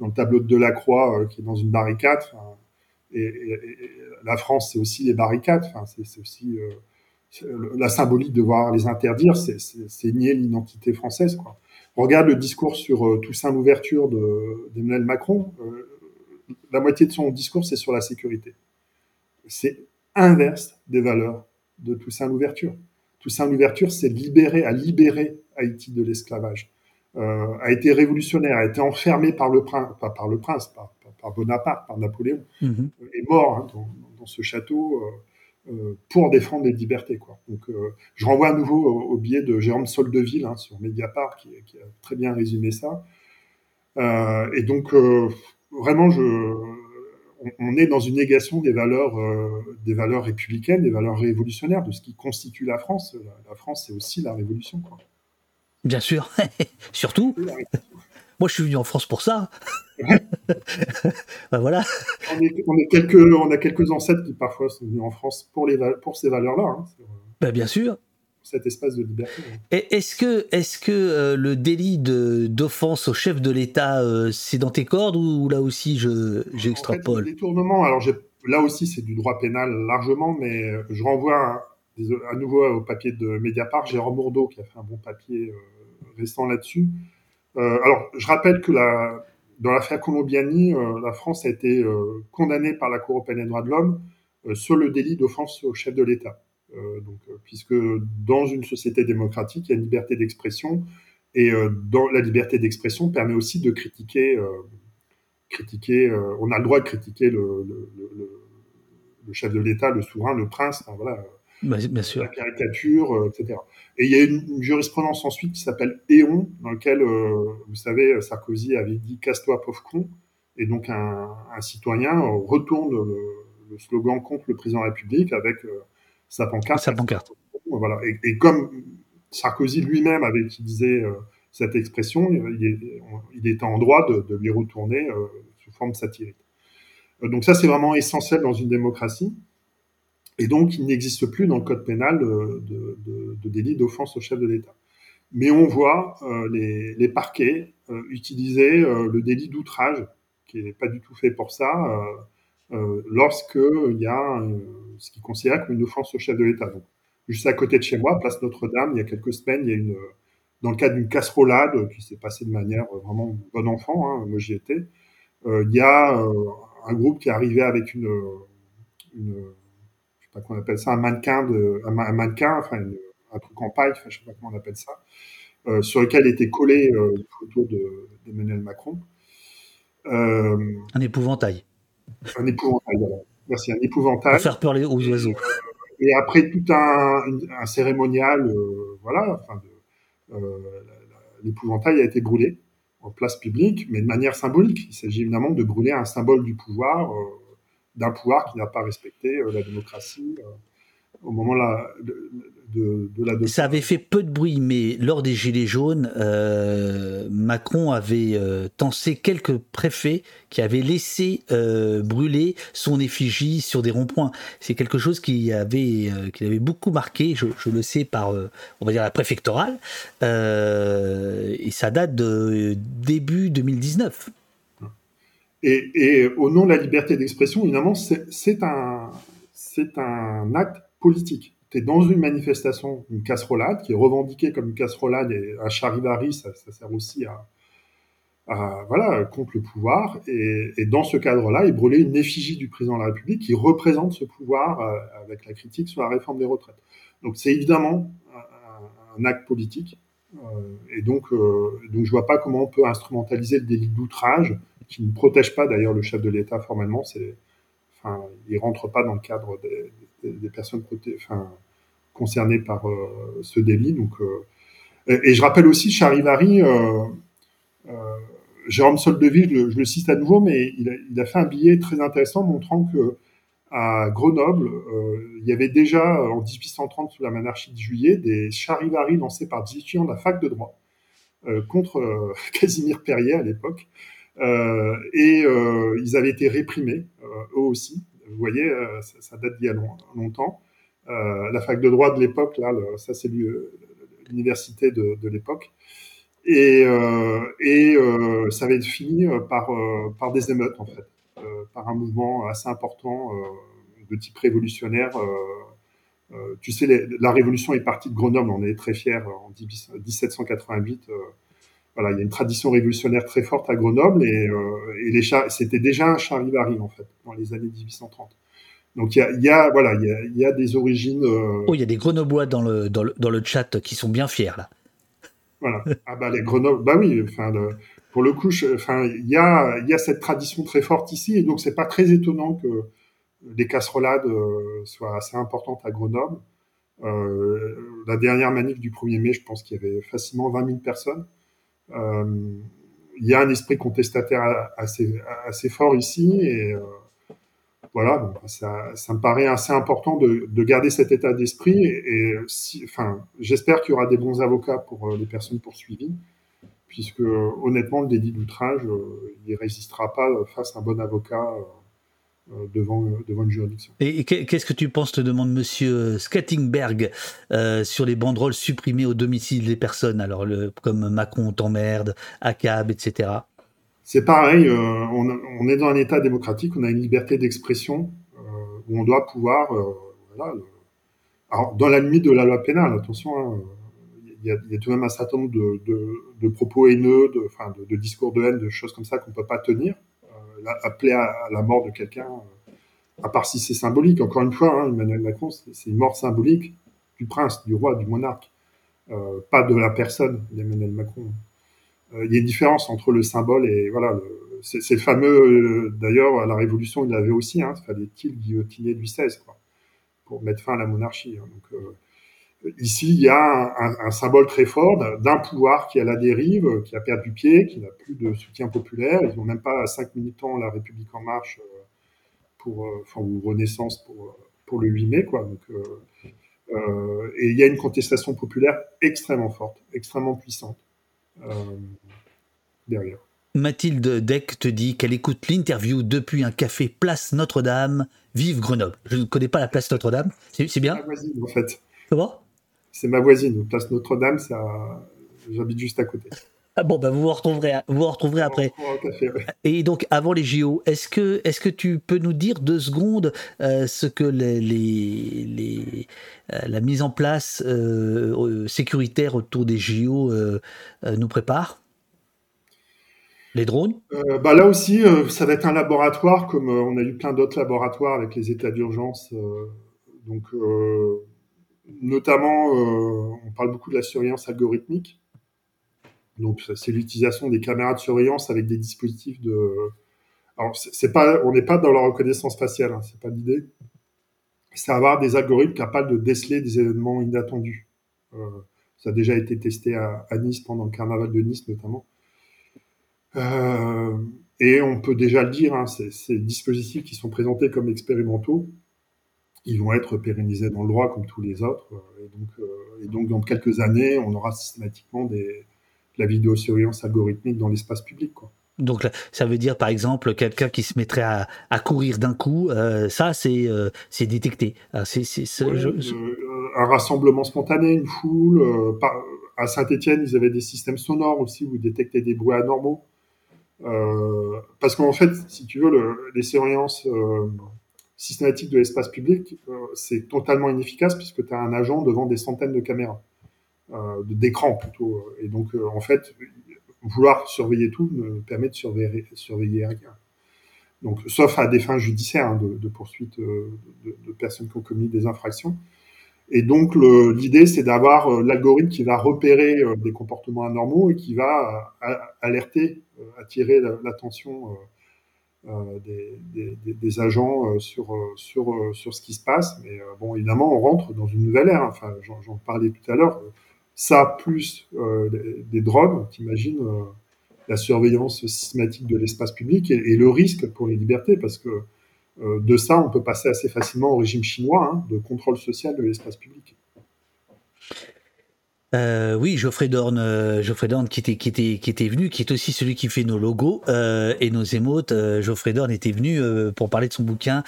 dans le tableau de Delacroix, qui est dans une barricade, et, la France, c'est aussi les barricades. C'est aussi euh, la symbolique de voir les interdire, c'est nier l'identité française. Quoi. regarde le discours sur euh, Toussaint l'ouverture d'Emmanuel Macron. Euh, la moitié de son discours, c'est sur la sécurité. C'est inverse des valeurs de Toussaint l'ouverture. Toussaint l'ouverture, c'est libérer, à libérer Haïti de l'esclavage. A été révolutionnaire, a été enfermé par le prince, pas par le prince, par, par Bonaparte, par Napoléon, Mhm. est mort hein, dans, dans, ce château euh, euh, pour défendre les libertés. Quoi. Donc, euh, je renvoie à nouveau au, au billet de Jérôme Soldeville hein, sur Mediapart qui, qui, a très bien résumé ça. Euh, et donc, euh, vraiment, je, on, on, est dans une négation des valeurs, des valeurs républicaines, des valeurs révolutionnaires, de ce qui constitue la France. La, la France, c'est aussi la révolution. Quoi. Bien sûr, surtout. Moi, je suis venu en France pour ça. ben voilà. On, est, on, est quelques, on, a quelques ancêtres qui parfois sont venus en France pour, les, pour ces valeurs-là. Hein, ben bien sûr. Cet espace de liberté. Hein. Est-ce que, est -ce que euh, le délit d'offense au chef de l'État, euh, c'est dans tes cordes ou là aussi j'extrapole en fait, Détournement, alors là aussi c'est du droit pénal largement, mais je renvoie à, à nouveau au papier de Mediapart, Jérôme Bourdeau qui a fait un bon papier euh, récent là-dessus. Euh, alors, je rappelle que la, dans l'affaire Colombiani, euh, la France a été euh, condamnée par la Cour européenne des droits de l'homme sur le délit d'offense au chef de l'État. donc, puisque dans une société démocratique, il y a une liberté d'expression Et la liberté d'expression permet aussi de critiquer, critiquer. on a le droit de critiquer le, le, chef de l'État, le souverain, le prince. voilà. Bien sûr. La caricature, etc. Et il y a une, jurisprudence ensuite qui s'appelle Éon, dans lequel, vous savez, Sarkozy avait dit casse-toi pauvre con, et donc un, un citoyen retourne le, le slogan contre le président de la République avec euh, sa pancarte. Sa pancarte. Voilà. Et, comme Sarkozy lui-même avait utilisé euh, cette expression, il, était en droit de, lui retourner euh, sous forme satirique. donc ça, c'est vraiment essentiel dans une démocratie. Et donc, il n'existe plus dans le code pénal de, délit d'offense au chef de l'État. Mais on voit les, les, parquets utiliser le délit d'outrage, qui n'est pas du tout fait pour ça, euh, lorsqu'il y a euh, ce qui considère comme une offense au chef de l'État. Donc, juste à côté de chez moi, place Notre-Dame, il y a quelques semaines, il y a une, dans le cadre d'une casserolade qui s'est passée de manière vraiment bon enfant, hein, moi j'y étais, euh, il y a un groupe qui est arrivé avec une, une sais pas comment on appelle ça, un mannequin, de, un, mannequin, enfin un truc en paille, enfin, je sais pas comment on appelle ça, euh, sur lequel était collé euh, une photo d'Emmanuel Macron. un épouvantail un épouvantail. Merci, un épouvantail. Pour faire peur aux oiseaux. Et après tout un, un cérémonial, euh, voilà, enfin, euh, l'épouvantail a été brûlé en place publique, mais de manière symbolique. Il s'agit évidemment de brûler un symbole du pouvoir, euh, d'un pouvoir qui n'a pas respecté la démocratie au moment là, de, la Ça avait fait peu de bruit, mais lors des Gilets jaunes, euh, Macron avait euh, tensé quelques préfets qui avaient laissé euh, brûler son effigie sur des ronds-points. C'est quelque chose qui avait, qui avait beaucoup marqué, je, le sais par, on va dire, la préfectorale, et ça date de début 2019. Et, au nom de la liberté d'expression, évidemment, c'est un, c'est un acte politique. Tu es dans une manifestation, une casserolade, qui est revendiquée comme une casserolade et un charivari, ça, sert aussi à, voilà, contre le pouvoir. Et, dans ce cadre-là, il brûlait une effigie du président de la République qui représente ce pouvoir euh, avec la critique sur la réforme des retraites. Donc c'est évidemment un, acte politique. Euh, et donc, euh, donc je vois pas comment on peut instrumentaliser le délit d'outrage, qui ne protège pas d'ailleurs le chef de l'État formellement. C'est, enfin, il rentre pas dans le cadre des, personnes concernées par euh, ce délit. Donc, euh, et, je rappelle aussi Charivari, euh, Jérôme Soldeville, je, le cite à nouveau, mais il a, fait un billet très intéressant montrant que à Grenoble, il y avait déjà en 1830, sous la monarchie de Juillet, des charivaris lancés par des étudiants de la fac de droit contre Casimir Perrier à l'époque. Et ils avaient été réprimés, eux aussi. Vous voyez, euh, ça, date d'il y a longtemps. Euh, la fac de droit de l'époque, là, ça c'est l'université de, l'époque. Et, euh, ça avait fini par, par des émeutes, en fait, par un mouvement assez important de type révolutionnaire. tu sais, la révolution est partie de Grenoble, on est très fiers en 1788 voilà, il y a une tradition révolutionnaire très forte à Grenoble et, euh, et les c'était déjà un charivari en fait dans les années 1830. Donc il y a, il y a voilà, il y a, il y a des origines. Euh... Oh, il y a des Grenoblois dans le dans le dans le chat qui sont bien fiers là. Voilà. Ah bah les Grenoble, bah oui. Enfin, pour le coup, enfin il y a il y a cette tradition très forte ici et donc c'est pas très étonnant que les casserolades euh, soient assez importantes à Grenoble. Euh, la dernière manif du 1er mai, je pense qu'il y avait facilement 20 000 personnes. Euh, il y a un esprit contestataire assez, fort ici et euh, voilà, ça, me paraît assez important de, de garder cet état d'esprit et, enfin, j'espère qu'il y aura des bons avocats pour euh, les personnes poursuivies, puisque honnêtement, le délit d'outrage, il résistera pas face à un bon avocat euh, devant, devant une juridiction. Et, qu'est-ce que tu penses, te demande Monsieur Skattingberg, euh, sur les banderoles supprimées au domicile des personnes, alors le, comme Macron t'emmerde, ACAB, etc. C'est pareil, euh, on, est dans un État démocratique, on a une liberté d'expression où on doit pouvoir, voilà, alors, dans la limite de la loi pénale, attention, hein, il y, a, y, a, tout de même un certain nombre de, de, de propos haineux, de, de, de, discours de haine, de choses comme ça qu'on peut pas tenir appeler à, la mort de quelqu'un, à part si c'est symbolique. Encore une fois, hein, Emmanuel Macron, c'est une mort symbolique du prince, du roi, du monarque. pas de la personne d'Emmanuel Macron. Il y a une différence entre le symbole et voilà. C'est fameux, d'ailleurs, à la Révolution, il l'avait aussi. Hein, Fallait-il guillotiner Louis XVI quoi, pour mettre fin à la monarchie. Hein. Ici, il y a un, symbole très fort d'un pouvoir qui est à la dérive, qui a perdu pied, qui n'a plus de soutien populaire. Ils n'ont même pas cinq militants la République en marche euh, pour, euh, enfin, ou Renaissance pour, euh, pour le 8 mai, quoi. Donc, et il y a une contestation populaire extrêmement forte, extrêmement puissante derrière. Mathilde Deck te dit qu'elle écoute l'interview depuis un café Place Notre-Dame. Vive Grenoble. Je ne connais pas la Place Notre-Dame. C'est bien? en fait. Comment? C'est ma voisine. Place Notre-Dame, ça, j'habite juste à côté. Ah bon, bah vous vous retrouverez, vous, retrouverez après. Et donc, avant les JO, est-ce que, est que tu peux nous dire deux secondes euh, ce que les, les, euh, la mise en place euh, sécuritaire autour des JO nous prépare? Les drones? Bah Là aussi, ça va être un laboratoire, comme on a eu plein d'autres laboratoires avec les états d'urgence. donc, notamment, euh, on parle beaucoup de la surveillance algorithmique. Donc, c'est l'utilisation des caméras de surveillance avec des dispositifs de. Alors, on n'est pas dans la reconnaissance faciale, hein, c'est pas l'idée. C'est avoir des algorithmes capables de déceler des événements inattendus. Euh, ça a déjà été testé à, Nice pendant le carnaval de Nice notamment. Euh, et on peut déjà le dire, hein, ces dispositifs qui sont présentés comme expérimentaux ils vont être pérennisés dans le droit comme tous les autres. Euh, et donc, euh, et donc dans quelques années, on aura systématiquement des, de la vidéosurveillance algorithmique dans l'espace public. Quoi. Donc ça veut dire par exemple quelqu'un qui se mettrait à, à courir d'un coup, euh, ça c'est euh, détecté. c'est, un rassemblement spontané, une foule. Euh, à Saint-Étienne, ils avaient des systèmes sonores aussi où ils détectaient des bruits anormaux. parce qu'en fait, si tu veux, le, les surveillances systématique de l'espace public, euh, c'est totalement inefficace puisque tu as un agent devant des centaines de caméras, euh, d'écrans plutôt. Et donc, euh, en fait, vouloir surveiller tout ne permet de surveiller, surveiller rien. Donc, sauf à des fins judiciaires hein, de, poursuite de, personnes qui ont commis des infractions. Et donc, l'idée, c'est d'avoir l'algorithme qui va repérer des comportements anormaux et qui va alerter, attirer l'attention euh, des, des, agents euh, sur, euh, sur, sur ce qui se passe. Mais bon, évidemment, on rentre dans une nouvelle ère. Enfin, j'en parlais tout à l'heure. Ça, plus des drones, t'imagines la surveillance systématique de l'espace public et, le risque pour les libertés, parce que de ça, on peut passer assez facilement au régime chinois hein, de contrôle social de l'espace public. Euh, oui, Geoffrey Dorn, euh, Geoffrey Dorn qui était qui était qui était venu, qui est aussi celui qui fait nos logos euh, et nos émotes. Euh, Geoffrey Dorn était venu pour parler de son bouquin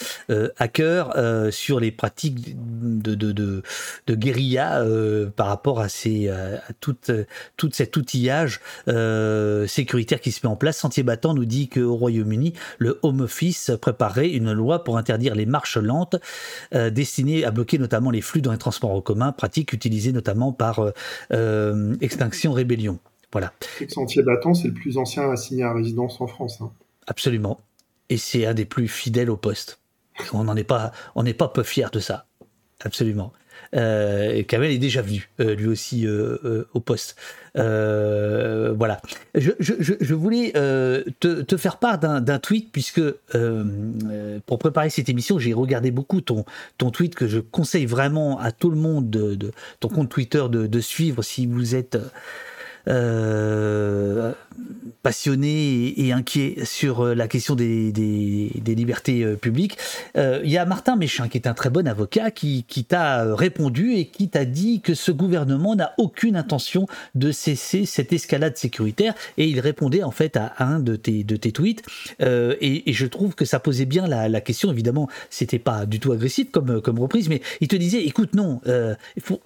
Hacker sur les pratiques de de de, guérilla par rapport à ces à toute toute cet outillage sécuritaire qui se met en place. Sentier battant nous dit qu'au Royaume-Uni, le Home Office préparait une loi pour interdire les marches lentes destinées à bloquer notamment les flux dans les transports en commun, pratique utilisée notamment par euh, Extinction Rébellion. Voilà. Sentier battant, c'est le plus ancien assigné à résidence en France. Hein. Absolument. Et c'est un des plus fidèles au poste. On n'en est pas, on n'est pas peu fier de ça. Absolument. Euh, Kamel est déjà venu, euh, lui aussi, euh, au poste. voilà. Je, voulais te, faire part d'un tweet, puisque pour préparer cette émission, j'ai regardé beaucoup ton, tweet que je conseille vraiment à tout le monde, de, ton compte Twitter, de suivre si vous êtes euh, passionné et, inquiet sur euh, la question des, libertés euh, publiques. Il y a Martin Méchin, qui est un très bon avocat, qui, t'a répondu et qui t'a dit que ce gouvernement n'a aucune intention de cesser cette escalade sécuritaire. Et il répondait en fait à un de tes, tweets. et, je trouve que ça posait bien la, question. Évidemment, c'était pas du tout agressif comme, reprise, mais il te disait, écoute, non,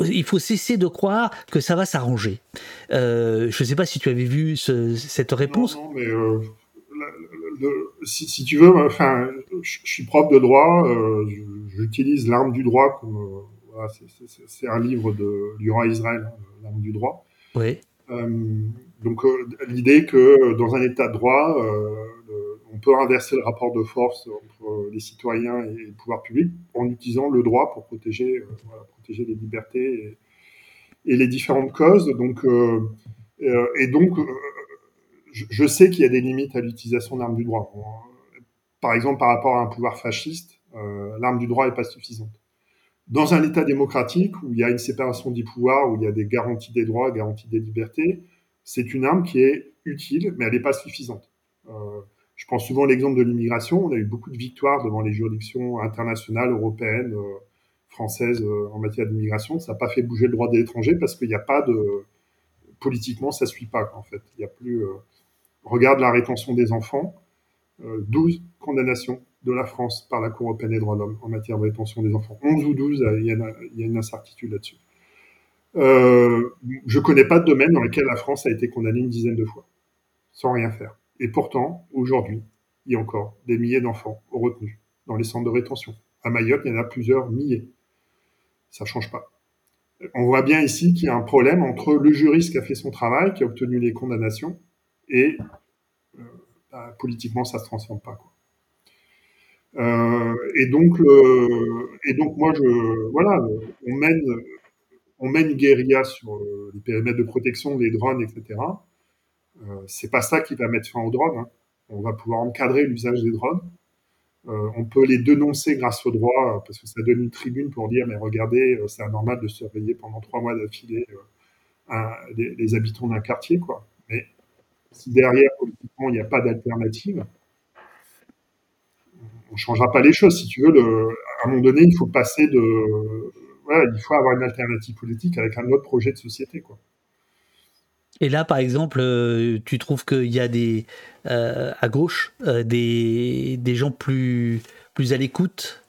il, faut, cesser de croire que ça va s'arranger. Je ne sais pas si tu avais vu cette réponse. Non, mais euh, si, tu veux, enfin, je, suis prof de droit, euh, j'utilise l'arme du droit comme c'est un livre de roi Israël, hein, l'arme du droit. Oui. donc l'idée que dans un état de droit, on peut inverser le rapport de force entre les citoyens et le pouvoir public en utilisant le droit pour protéger, protéger les libertés et les différentes causes. Donc, et donc, je, sais qu'il y a des limites à l'utilisation d'armes du droit. Par exemple, par rapport à un pouvoir fasciste, l'arme du droit n'est pas suffisante. Dans un État démocratique où il y a une séparation des pouvoirs, où il y a des garanties des droits, garanties des libertés, c'est une arme qui est utile, mais elle n'est pas suffisante. Euh, je prends souvent l'exemple de l'immigration. On a eu beaucoup de victoires devant les juridictions internationales, européennes, euh, françaises euh, en matière d'immigration. Ça n'a pas fait bouger le droit des étrangers parce qu'il n'y a pas de politiquement, ça suit pas en fait. Il y a plus. Regarde la rétention des enfants, 12 condamnations de la France par la Cour européenne des droits de l'homme en matière de rétention des enfants. 11 ou 12, il y a une, incertitude là-dessus. Euh, je ne connais pas de domaine dans lequel la France a été condamnée une dizaine de fois, sans rien faire. Et pourtant, aujourd'hui, il y a encore des milliers d'enfants retenus dans les centres de rétention. À Mayotte, il y en a plusieurs milliers. Ça ne change pas. On voit bien ici qu'il y a un problème entre le juriste qui a fait son travail, qui a obtenu les condamnations, et euh, bah, politiquement, ça ne se transforme pas. Euh, et donc, moi, je, voilà, on mène, guérilla sur euh, les périmètres de protection, des drones, etc. C'est pas ça qui va mettre fin aux drones. Hein. On va pouvoir encadrer l'usage des drones. Euh, on peut les dénoncer grâce au droit parce que ça donne une tribune pour dire mais regardez, c'est anormal de surveiller pendant trois mois d'affilée les, habitants d'un quartier, quoi. Mais si derrière politiquement il n'y a pas d'alternative, on changera pas les choses. Si tu veux, le, à un moment donné, il faut passer de, il faut avoir une alternative politique avec un autre projet de société, quoi. Et là, par exemple, euh, tu trouves qu'il y a des euh, à gauche euh, des, des gens plus plus à l'écoute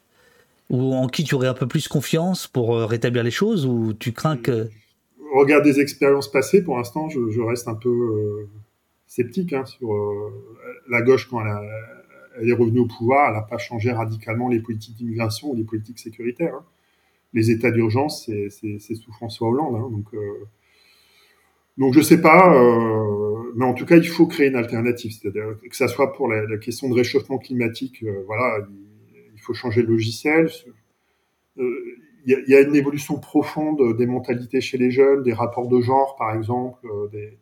ou en qui tu aurais un peu plus confiance pour rétablir les choses ou tu crains que regarde des expériences passées pour l'instant je, reste un peu sceptique hein, sur la gauche quand elle, est revenue au pouvoir elle n'a pas changé radicalement les politiques d'immigration ou les politiques sécuritaires hein les états d'urgence, c'est sous François Hollande. Hein, donc, donc je sais pas, euh, mais en tout cas, il faut créer une alternative. C'est-à-dire que ça soit pour la, question de réchauffement climatique, euh, voilà, il, faut changer le logiciel. Il y, a une évolution profonde des mentalités chez les jeunes, des rapports de genre, par exemple. Des,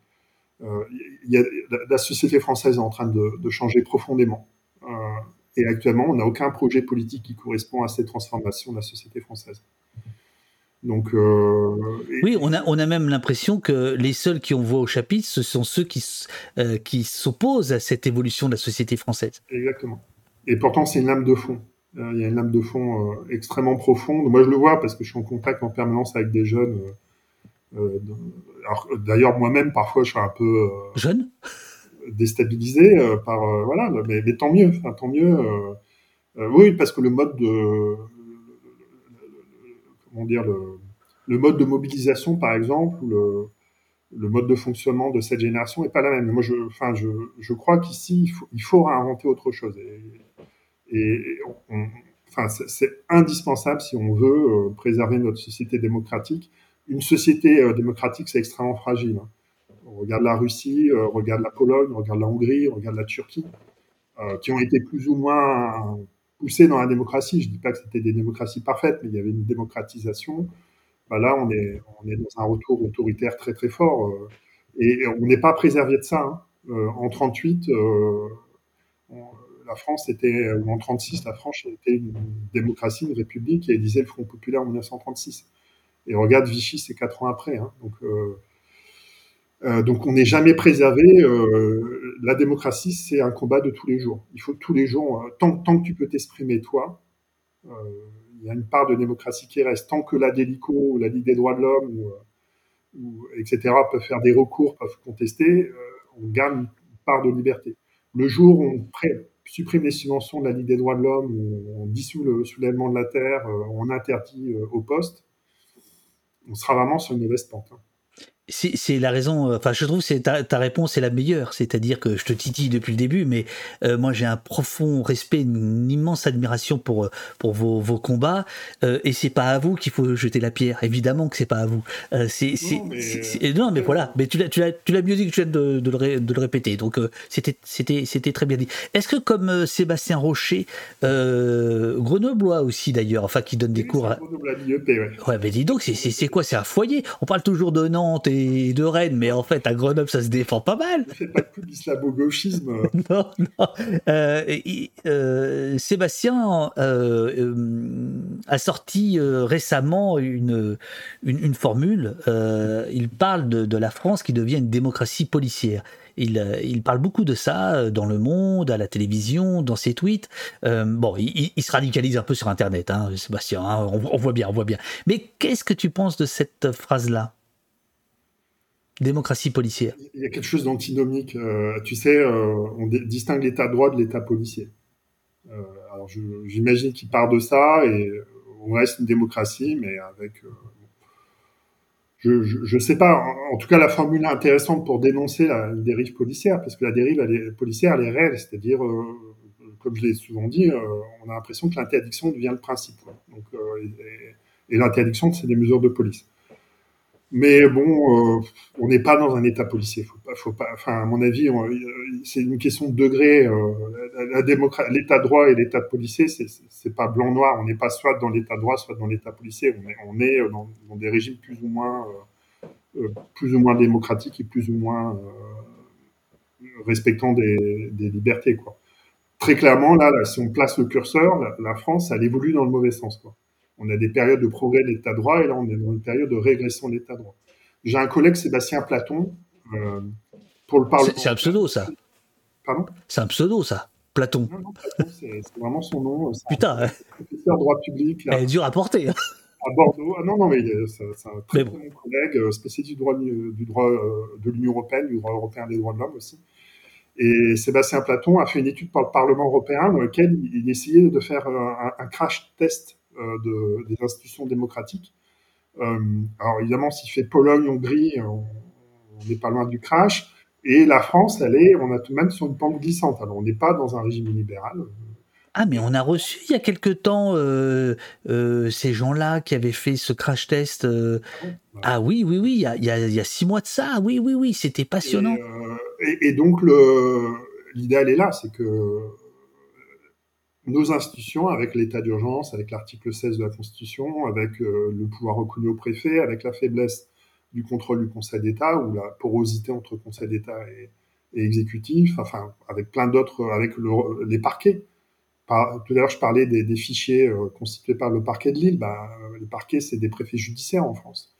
la société française est en train de, de changer profondément. Et actuellement, on n'a aucun projet politique qui correspond à cette transformation de la société française. Donc, euh, oui, on a, on a même l'impression que les seuls qui ont voix au chapitre, ce sont ceux qui, euh, qui s'opposent à cette évolution de la société française. Exactement. Et pourtant, c'est une lame de fond. Euh, il y a une lame de fond extrêmement profonde. Moi, je le vois parce que je suis en contact en permanence avec des jeunes. D'ailleurs, moi-même, parfois, je suis un peu. Jeune? déstabilisé par voilà, mais, tant mieux, enfin, tant mieux. Oui, parce que le mode de comment dire le, le, mode de mobilisation, par exemple, le, mode de fonctionnement de cette génération n'est pas la même. Moi, je, enfin, je, je crois qu'ici, il faut, il faut réinventer autre chose. Et, enfin, c'est indispensable si on veut préserver notre société démocratique. Une société démocratique, c'est extrêmement fragile. Hein. On regarde la Russie, on euh, regarde la Pologne, on regarde la Hongrie, on regarde la Turquie, euh, qui ont été plus ou moins poussées dans la démocratie. Je ne dis pas que c'était des démocraties parfaites, mais il y avait une démocratisation. Bah là, on est, on est dans un retour autoritaire très très fort. Euh, et on n'est pas préservé de ça. Hein. en 38, la France était, ou en 36, la France était une démocratie, une république, et disait le Front populaire en 1936. Et regarde Vichy, c'est quatre ans après. Hein. Donc, euh, on n'est jamais préservé. Euh, la démocratie, c'est un combat de tous les jours. Il faut tous les jours, euh, tant que tu peux t'exprimer toi, il y a une part de démocratie qui reste. Tant que la Délico ou la Ligue des droits de l'homme, ou, etc., peuvent faire des recours, peuvent contester, on gagne une part de liberté. Le jour où on supprime les subventions de la Ligue des droits de l'homme, on dissout le soulèvement de la terre, on interdit au poste, on sera vraiment sur une mauvaise pente. Hein. C'est la raison. Enfin, je trouve que ta, ta réponse est la meilleure. C'est-à-dire que je te titille depuis le début, mais euh, moi j'ai un profond respect, une immense admiration pour pour vos, vos combats. Euh, et c'est pas à vous qu'il faut jeter la pierre. Évidemment que c'est pas à vous. Euh, c'est non, mais, voilà. Mais tu l'as tu mieux dit que tu viens de, de, le, de le répéter. Donc euh, c'était c'était c'était très bien dit. Est-ce que comme euh, Sébastien Rocher, grenoblois aussi d'ailleurs, enfin qui donne des cours. À... ouais. ouais, mais dis donc, c'est quoi? C'est un foyer. On parle toujours de Nantes et de Rennes, mais en fait, à Grenoble, ça se défend pas mal. Ne fais pas de l'islamo-gauchisme. non, non. Euh, euh, Sébastien euh, a sorti récemment une, une, formule. il parle de, la France qui devient une démocratie policière. Il, il, parle beaucoup de ça dans le monde, à la télévision, dans ses tweets. bon, il, se radicalise un peu sur Internet, hein, Sébastien. Hein, on, on, voit bien, on voit bien. Mais qu'est-ce que tu penses de cette phrase-là? Démocratie policière. Il y a quelque chose d'antinomique. Euh, tu sais, euh, on distingue l'état droit de l'état policier. Euh, alors j'imagine qu'il part de ça et on reste une démocratie, mais avec. je, ne sais pas. En, tout cas, la formule est intéressante pour dénoncer la dérive policière, parce que la dérive policière, elle est réelle. C'est-à-dire, comme je l'ai souvent dit, on a l'impression que l'interdiction devient le principe. Donc, et, et l'interdiction, c'est des mesures de police. Mais bon, euh, on n'est pas dans un état policier. Faut pas, faut pas. Enfin, à mon avis, c'est une question de degré. Euh, l'état droit et l'état policier, c'est pas blanc noir. On n'est pas soit dans l'état droit, soit dans l'état policier. On est, euh, dans, des régimes plus ou moins, euh, plus ou moins démocratiques et plus ou moins respectant des, libertés, quoi. Très clairement, là, là, si on place le curseur, la, la France, elle évolue dans le mauvais sens, quoi on a des périodes de progrès de l'état droit et là, on est dans une période de régression de l'état droit. J'ai un collègue, Sébastien Platon, euh, pour le Parlement. C'est un pseudo, ça. Pardon? C'est un pseudo, ça. Platon. Non, non, Platon, c'est vraiment son nom. Putain. Un professeur de droit public. Là, Elle est dure à porter. Hein. À Bordeaux. Ah non, non, mais c'est un très bon. collègue, euh, spécialiste du droit, du droit euh, de l'Union européenne, du droit européen des droits de l'homme aussi. Et Sébastien Platon a fait une étude par le Parlement européen dans laquelle il essayait de faire un, un crash test euh, de, des institutions démocratiques. Euh, alors évidemment, s'il fait Pologne-Hongrie, on n'est pas loin du crash. Et la France, elle est, on a tout de même sur une pente glissante. Alors on n'est pas dans un régime libéral. Ah, mais on a reçu il y a quelque temps euh, ces gens-là qui avaient fait ce crash test. Ah oui, oui, oui, il y, a, il, y a, six mois de ça. Oui, oui, oui, c'était passionnant. Et, et, donc, l'idéal est là, c'est que nos institutions, avec l'état d'urgence, avec l'article 16 de la Constitution, avec euh, le pouvoir reconnu au préfet, avec la faiblesse du contrôle du Conseil d'État ou la porosité entre Conseil d'État et, exécutif, enfin, avec plein d'autres, avec les parquets. Par, tout à l'heure, je parlais des, des fichiers euh, constitués par le parquet de Lille. Bah, les parquets, c'est des préfets judiciaires en France.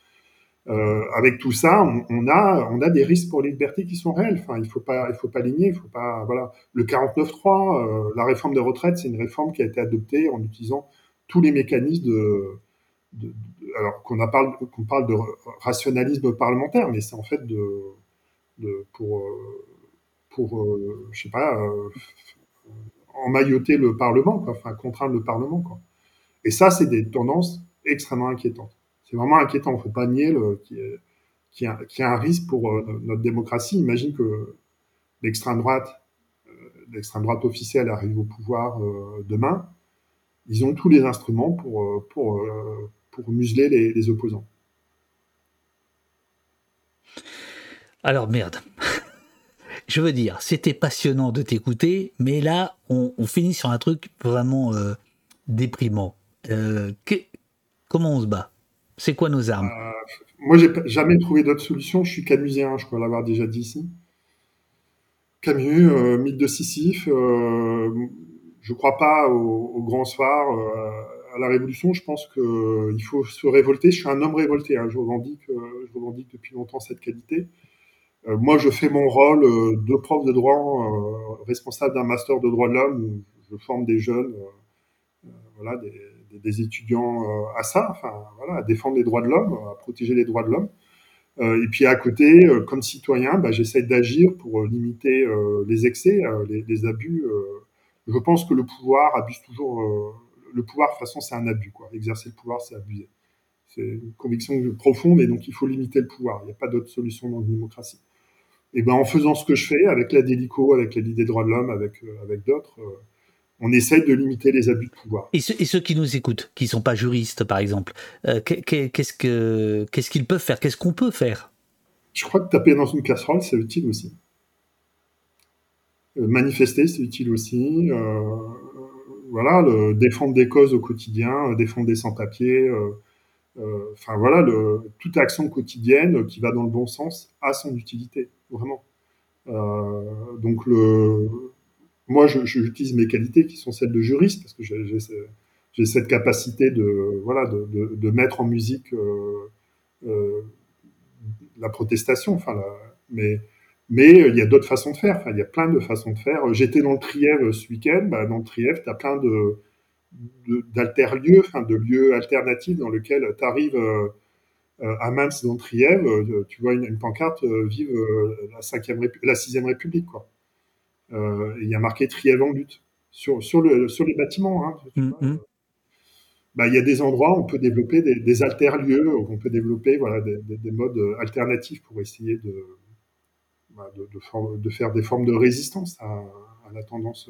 Euh, avec tout ça, on, on, a, on a des risques pour les libertés qui sont réels. Enfin, il faut faut pas ligner, il faut pas, voilà. Le 49.3, euh, la réforme des retraites, c'est une réforme qui a été adoptée en utilisant tous les mécanismes de, de, alors qu'on parle, qu'on parle de rationalisme parlementaire, mais c'est en fait de, de pour, pour, euh, je sais pas, euh, emmailloter le Parlement, quoi, enfin contraindre le Parlement, quoi. Et ça, c'est des tendances extrêmement inquiétantes c'est vraiment inquiétant. Il ne faut pas nier qu'il y, a, un risque pour euh, notre démocratie. Imagine que l'extrême droite, euh, l'extrême droite officielle arrive au pouvoir euh, demain. Ils ont tous les instruments pour, museler les, opposants. Alors merde. Je veux dire, c'était passionnant de t'écouter, mais là, on, finit sur un truc vraiment déprimant. comment on se bat? C'est quoi nos armes? Euh, Moi, j'ai jamais trouvé d'autre solution. Je suis camusien, je crois l'avoir déjà dit ici. Camus, euh, mythe de Sisyphe. Euh, je crois pas au, grand soir, euh, à la Révolution. Je pense qu'il faut se révolter. Je suis un homme révolté. Hein. Je, revendique, je revendique depuis longtemps cette qualité. moi, je fais mon rôle de prof de droit, responsable d'un master de droit de l'homme. Je forme des jeunes, voilà, des, des, étudiants euh, à ça, enfin voilà, à défendre les droits de l'homme, à protéger les droits de l'homme. Euh, et puis à côté, euh, comme citoyen, bah, j'essaie d'agir pour limiter les excès, les, abus. je pense que le pouvoir abuse toujours. le pouvoir, de toute façon, c'est un abus. Quoi. Exercer le pouvoir, c'est abuser. C'est une conviction profonde et donc il faut limiter le pouvoir. Il n'y a pas d'autre solution dans une démocratie. Et ben en faisant ce que je fais avec la Délico, avec la des droits de l'homme, avec avec d'autres, on essaye de limiter les abus de pouvoir. Et, ceux, qui nous écoutent, qui sont pas juristes par exemple, euh, qu'est-ce que qu'est-ce qu'ils peuvent faire? Qu'est-ce qu'on peut faire? Je crois que taper dans une casserole c'est utile aussi. manifester c'est utile aussi. voilà, le, défendre des causes au quotidien, défendre des sans-papiers. Enfin voilà, le, toute action quotidienne qui va dans le bon sens a son utilité vraiment. Euh, donc le, moi, j'utilise mes qualités qui sont celles de juriste parce que j'ai cette capacité de voilà de, mettre en musique euh, euh, la protestation. Enfin, mais mais il y a d'autres façons de faire. Enfin, il y a plein de façons de faire. J'étais dans le Trièvre ce week-end. Bah, dans le Trièvre, tu as plein de d'alter-lieux, enfin, de lieux alternatifs dans lesquels tu arrives euh, à Mans dans Trièvre, euh, tu vois une, pancarte euh, vive la cinquième la sixième République quoi. Il y a marqué en lutte sur sur le sur les bâtiments. Hein, mm-hmm. bah, il y a des endroits où on peut développer des, des alter-lieux, où on peut développer voilà, des, des, modes alternatifs pour essayer de, bah, de, faire des formes de résistance à, à la tendance.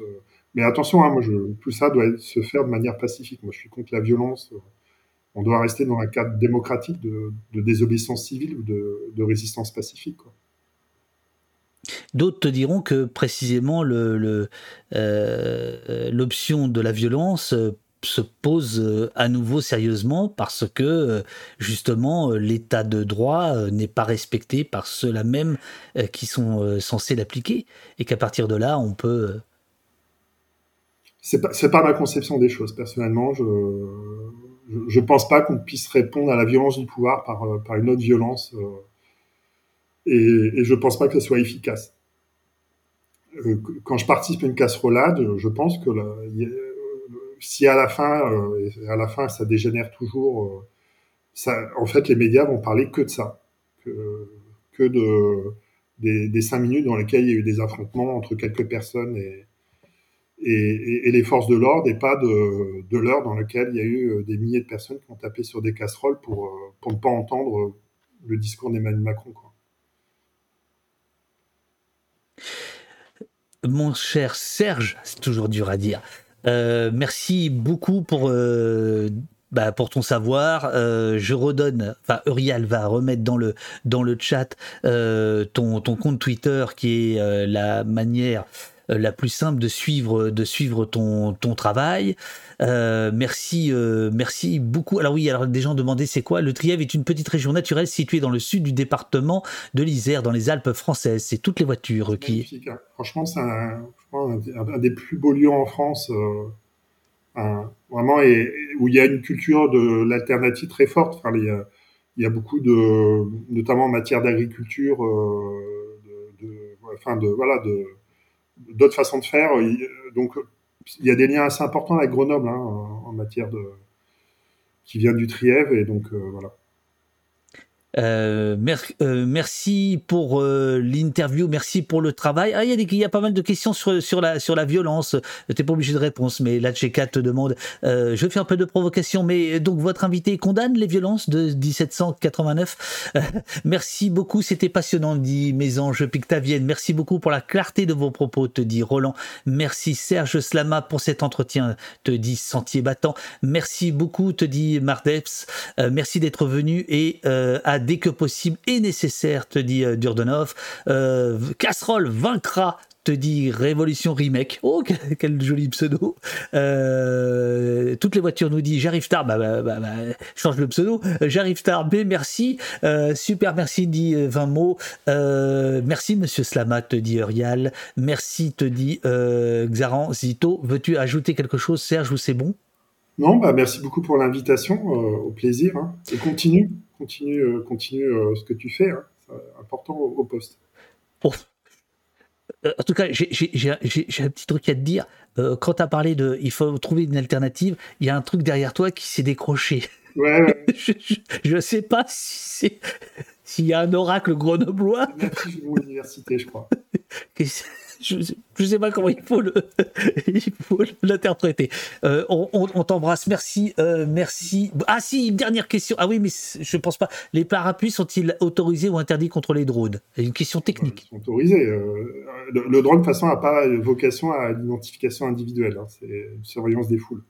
Mais attention, hein, moi, je, tout ça doit se faire de manière pacifique. Moi, je suis contre la violence on doit rester dans un cadre démocratique de, désobéissance civile ou de, résistance pacifique. D'autres te diront que précisément euh, l'option de la violence euh, se pose euh, à nouveau sérieusement parce que justement l'état de droit n'est pas respecté par ceux-là même qui sont censés l'appliquer et qu'à partir de là on peut c'est pas, pas ma conception des choses personnellement je je ne pense pas qu'on puisse répondre à la violence du pouvoir par, euh, par une autre violence. Euh, et, je ne pense pas que ce soit efficace. Euh, quand je participe à une casserolade, je pense que si à la fin, à la fin, ça dégénère toujours, en fait, les médias vont parler que de ça, que, de des, cinq minutes dans lesquelles il y a eu des affrontements entre quelques personnes et, les forces de l'ordre et pas de, l'heure dans lequel il y a eu euh, des milliers de personnes qui ont tapé sur des casseroles pour, euh, ne pas entendre euh, le discours d'Emmanuel Macron. Mon cher Serge, c'est toujours dur à dire. merci beaucoup pour, bah, pour ton savoir. je redonne, enfin Uriel va remettre dans le, dans le chat ton, ton compte Twitter qui est la manière euh, la plus simple de suivre, de suivre ton, ton travail. Euh, merci, euh, merci beaucoup. Alors oui, alors des gens demandaient c'est quoi? Le Trièvre est une petite région naturelle située dans le sud du département de l'Isère, dans les Alpes françaises. C'est toutes les voitures qui. Hein. Franchement, c'est un, des plus beaux lieux en France. vraiment, et, où il y a une culture de l'alternative très forte. Enfin, il, y a, il y a beaucoup de, notamment en matière d'agriculture, de, de, enfin de voilà de d'autres façons de faire. Donc, il y a des liens assez importants avec Grenoble hein, en matière de qui vient du Trièvre et donc euh, voilà. Euh, euh, merci pour euh, l'interview, merci pour le travail. Ah, il y, y a pas mal de questions sur, sur, la, sur la violence. T'es pas obligé de réponse, mais là, Tchéka te demande. je fais un peu de provocation, mais donc votre invité condamne les violences de 1789. merci beaucoup, c'était passionnant, dit Mésange Pictavienne. Merci beaucoup pour la clarté de vos propos, te dit Roland. Merci Serge Slama pour cet entretien, te dit Sentier Battant. Merci beaucoup, te dit Mardeps. merci d'être venu et à dès que possible et nécessaire, te dit euh, Durdonov. Euh, casserole vaincra te dit Révolution Remake. Oh, quel, joli pseudo. Euh, toutes les voitures nous disent j'arrive tard. Bah, bah, bah, change le pseudo. J'arrive tard, mais merci. super, merci, dit 20 mots. merci, monsieur Slama, te dit Urial. Merci, te dit Xaran Zito. Veux-tu ajouter quelque chose, Serge, ou c'est bon? Non, merci beaucoup pour l'invitation. au plaisir. Hein. Et continue continue, euh, continue euh, ce que tu fais. Hein. C'est important au, poste. Euh, en tout cas, j'ai un petit truc à te dire. quand tu as parlé de il faut trouver une alternative, il y a un truc derrière toi qui s'est décroché. Ouais, je ne sais pas si s'il y a un oracle grenoblois. C'est l'université, je crois. je ne sais pas comment il faut le, l'interpréter. Euh, on, t'embrasse, merci, euh, merci. Ah si, une dernière question. Ah oui, mais je pense pas. Les parapluies sont-ils autorisés ou interdits contre les drones? Une question technique. Ils sont autorisés. Euh, le, drone de toute façon n'a pas vocation à l'identification individuelle. Hein. C'est une surveillance des foules.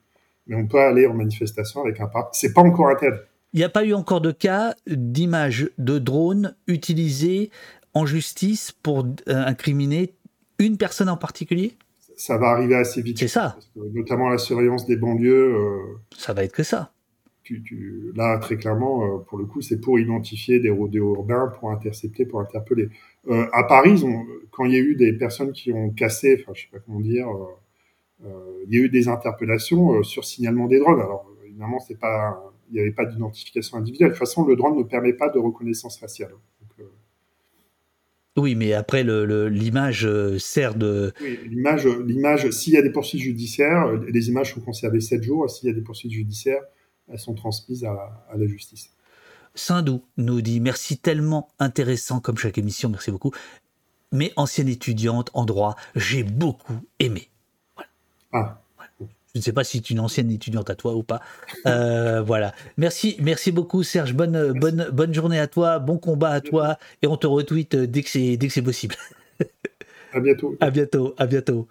Mais on peut aller en manifestation avec un parapluie. C'est pas encore interdit. Il n'y a pas eu encore de cas d'image de drone utilisés en justice pour incriminer une personne en particulier? Ça va arriver assez vite. C'est ça. notamment la surveillance des banlieues. Euh, ça va être que ça. là, très clairement, euh, pour le coup, c'est pour identifier des rodéos urbains, pour intercepter, pour interpeller. Euh, à Paris, quand il y a eu des personnes qui ont cassé, enfin, je sais pas comment dire, il y a eu des interpellations sur signalement des drones. Alors, évidemment, c'est pas, il n'y avait pas d'identification individuelle. De toute façon, le drone ne permet pas de reconnaissance faciale. Oui, mais après, l'image euh, sert de. Oui, l'image, l'image s'il y a des poursuites judiciaires, euh, les images sont conservées 7 jours. S'il y a des poursuites judiciaires, elles sont transmises à, la justice. Sindou nous dit merci tellement intéressant comme chaque émission, merci beaucoup. Mais ancienne étudiante en droit, j'ai beaucoup aimé. Voilà. Ah. Je ne sais pas si tu es une ancienne étudiante à toi ou pas. Euh, voilà. Merci, merci beaucoup Serge. Bonne, bonne, bonne journée à toi, bon combat à toi, et on te retweet dès que c'est dès que c'est possible. À bientôt. À bientôt. À bientôt.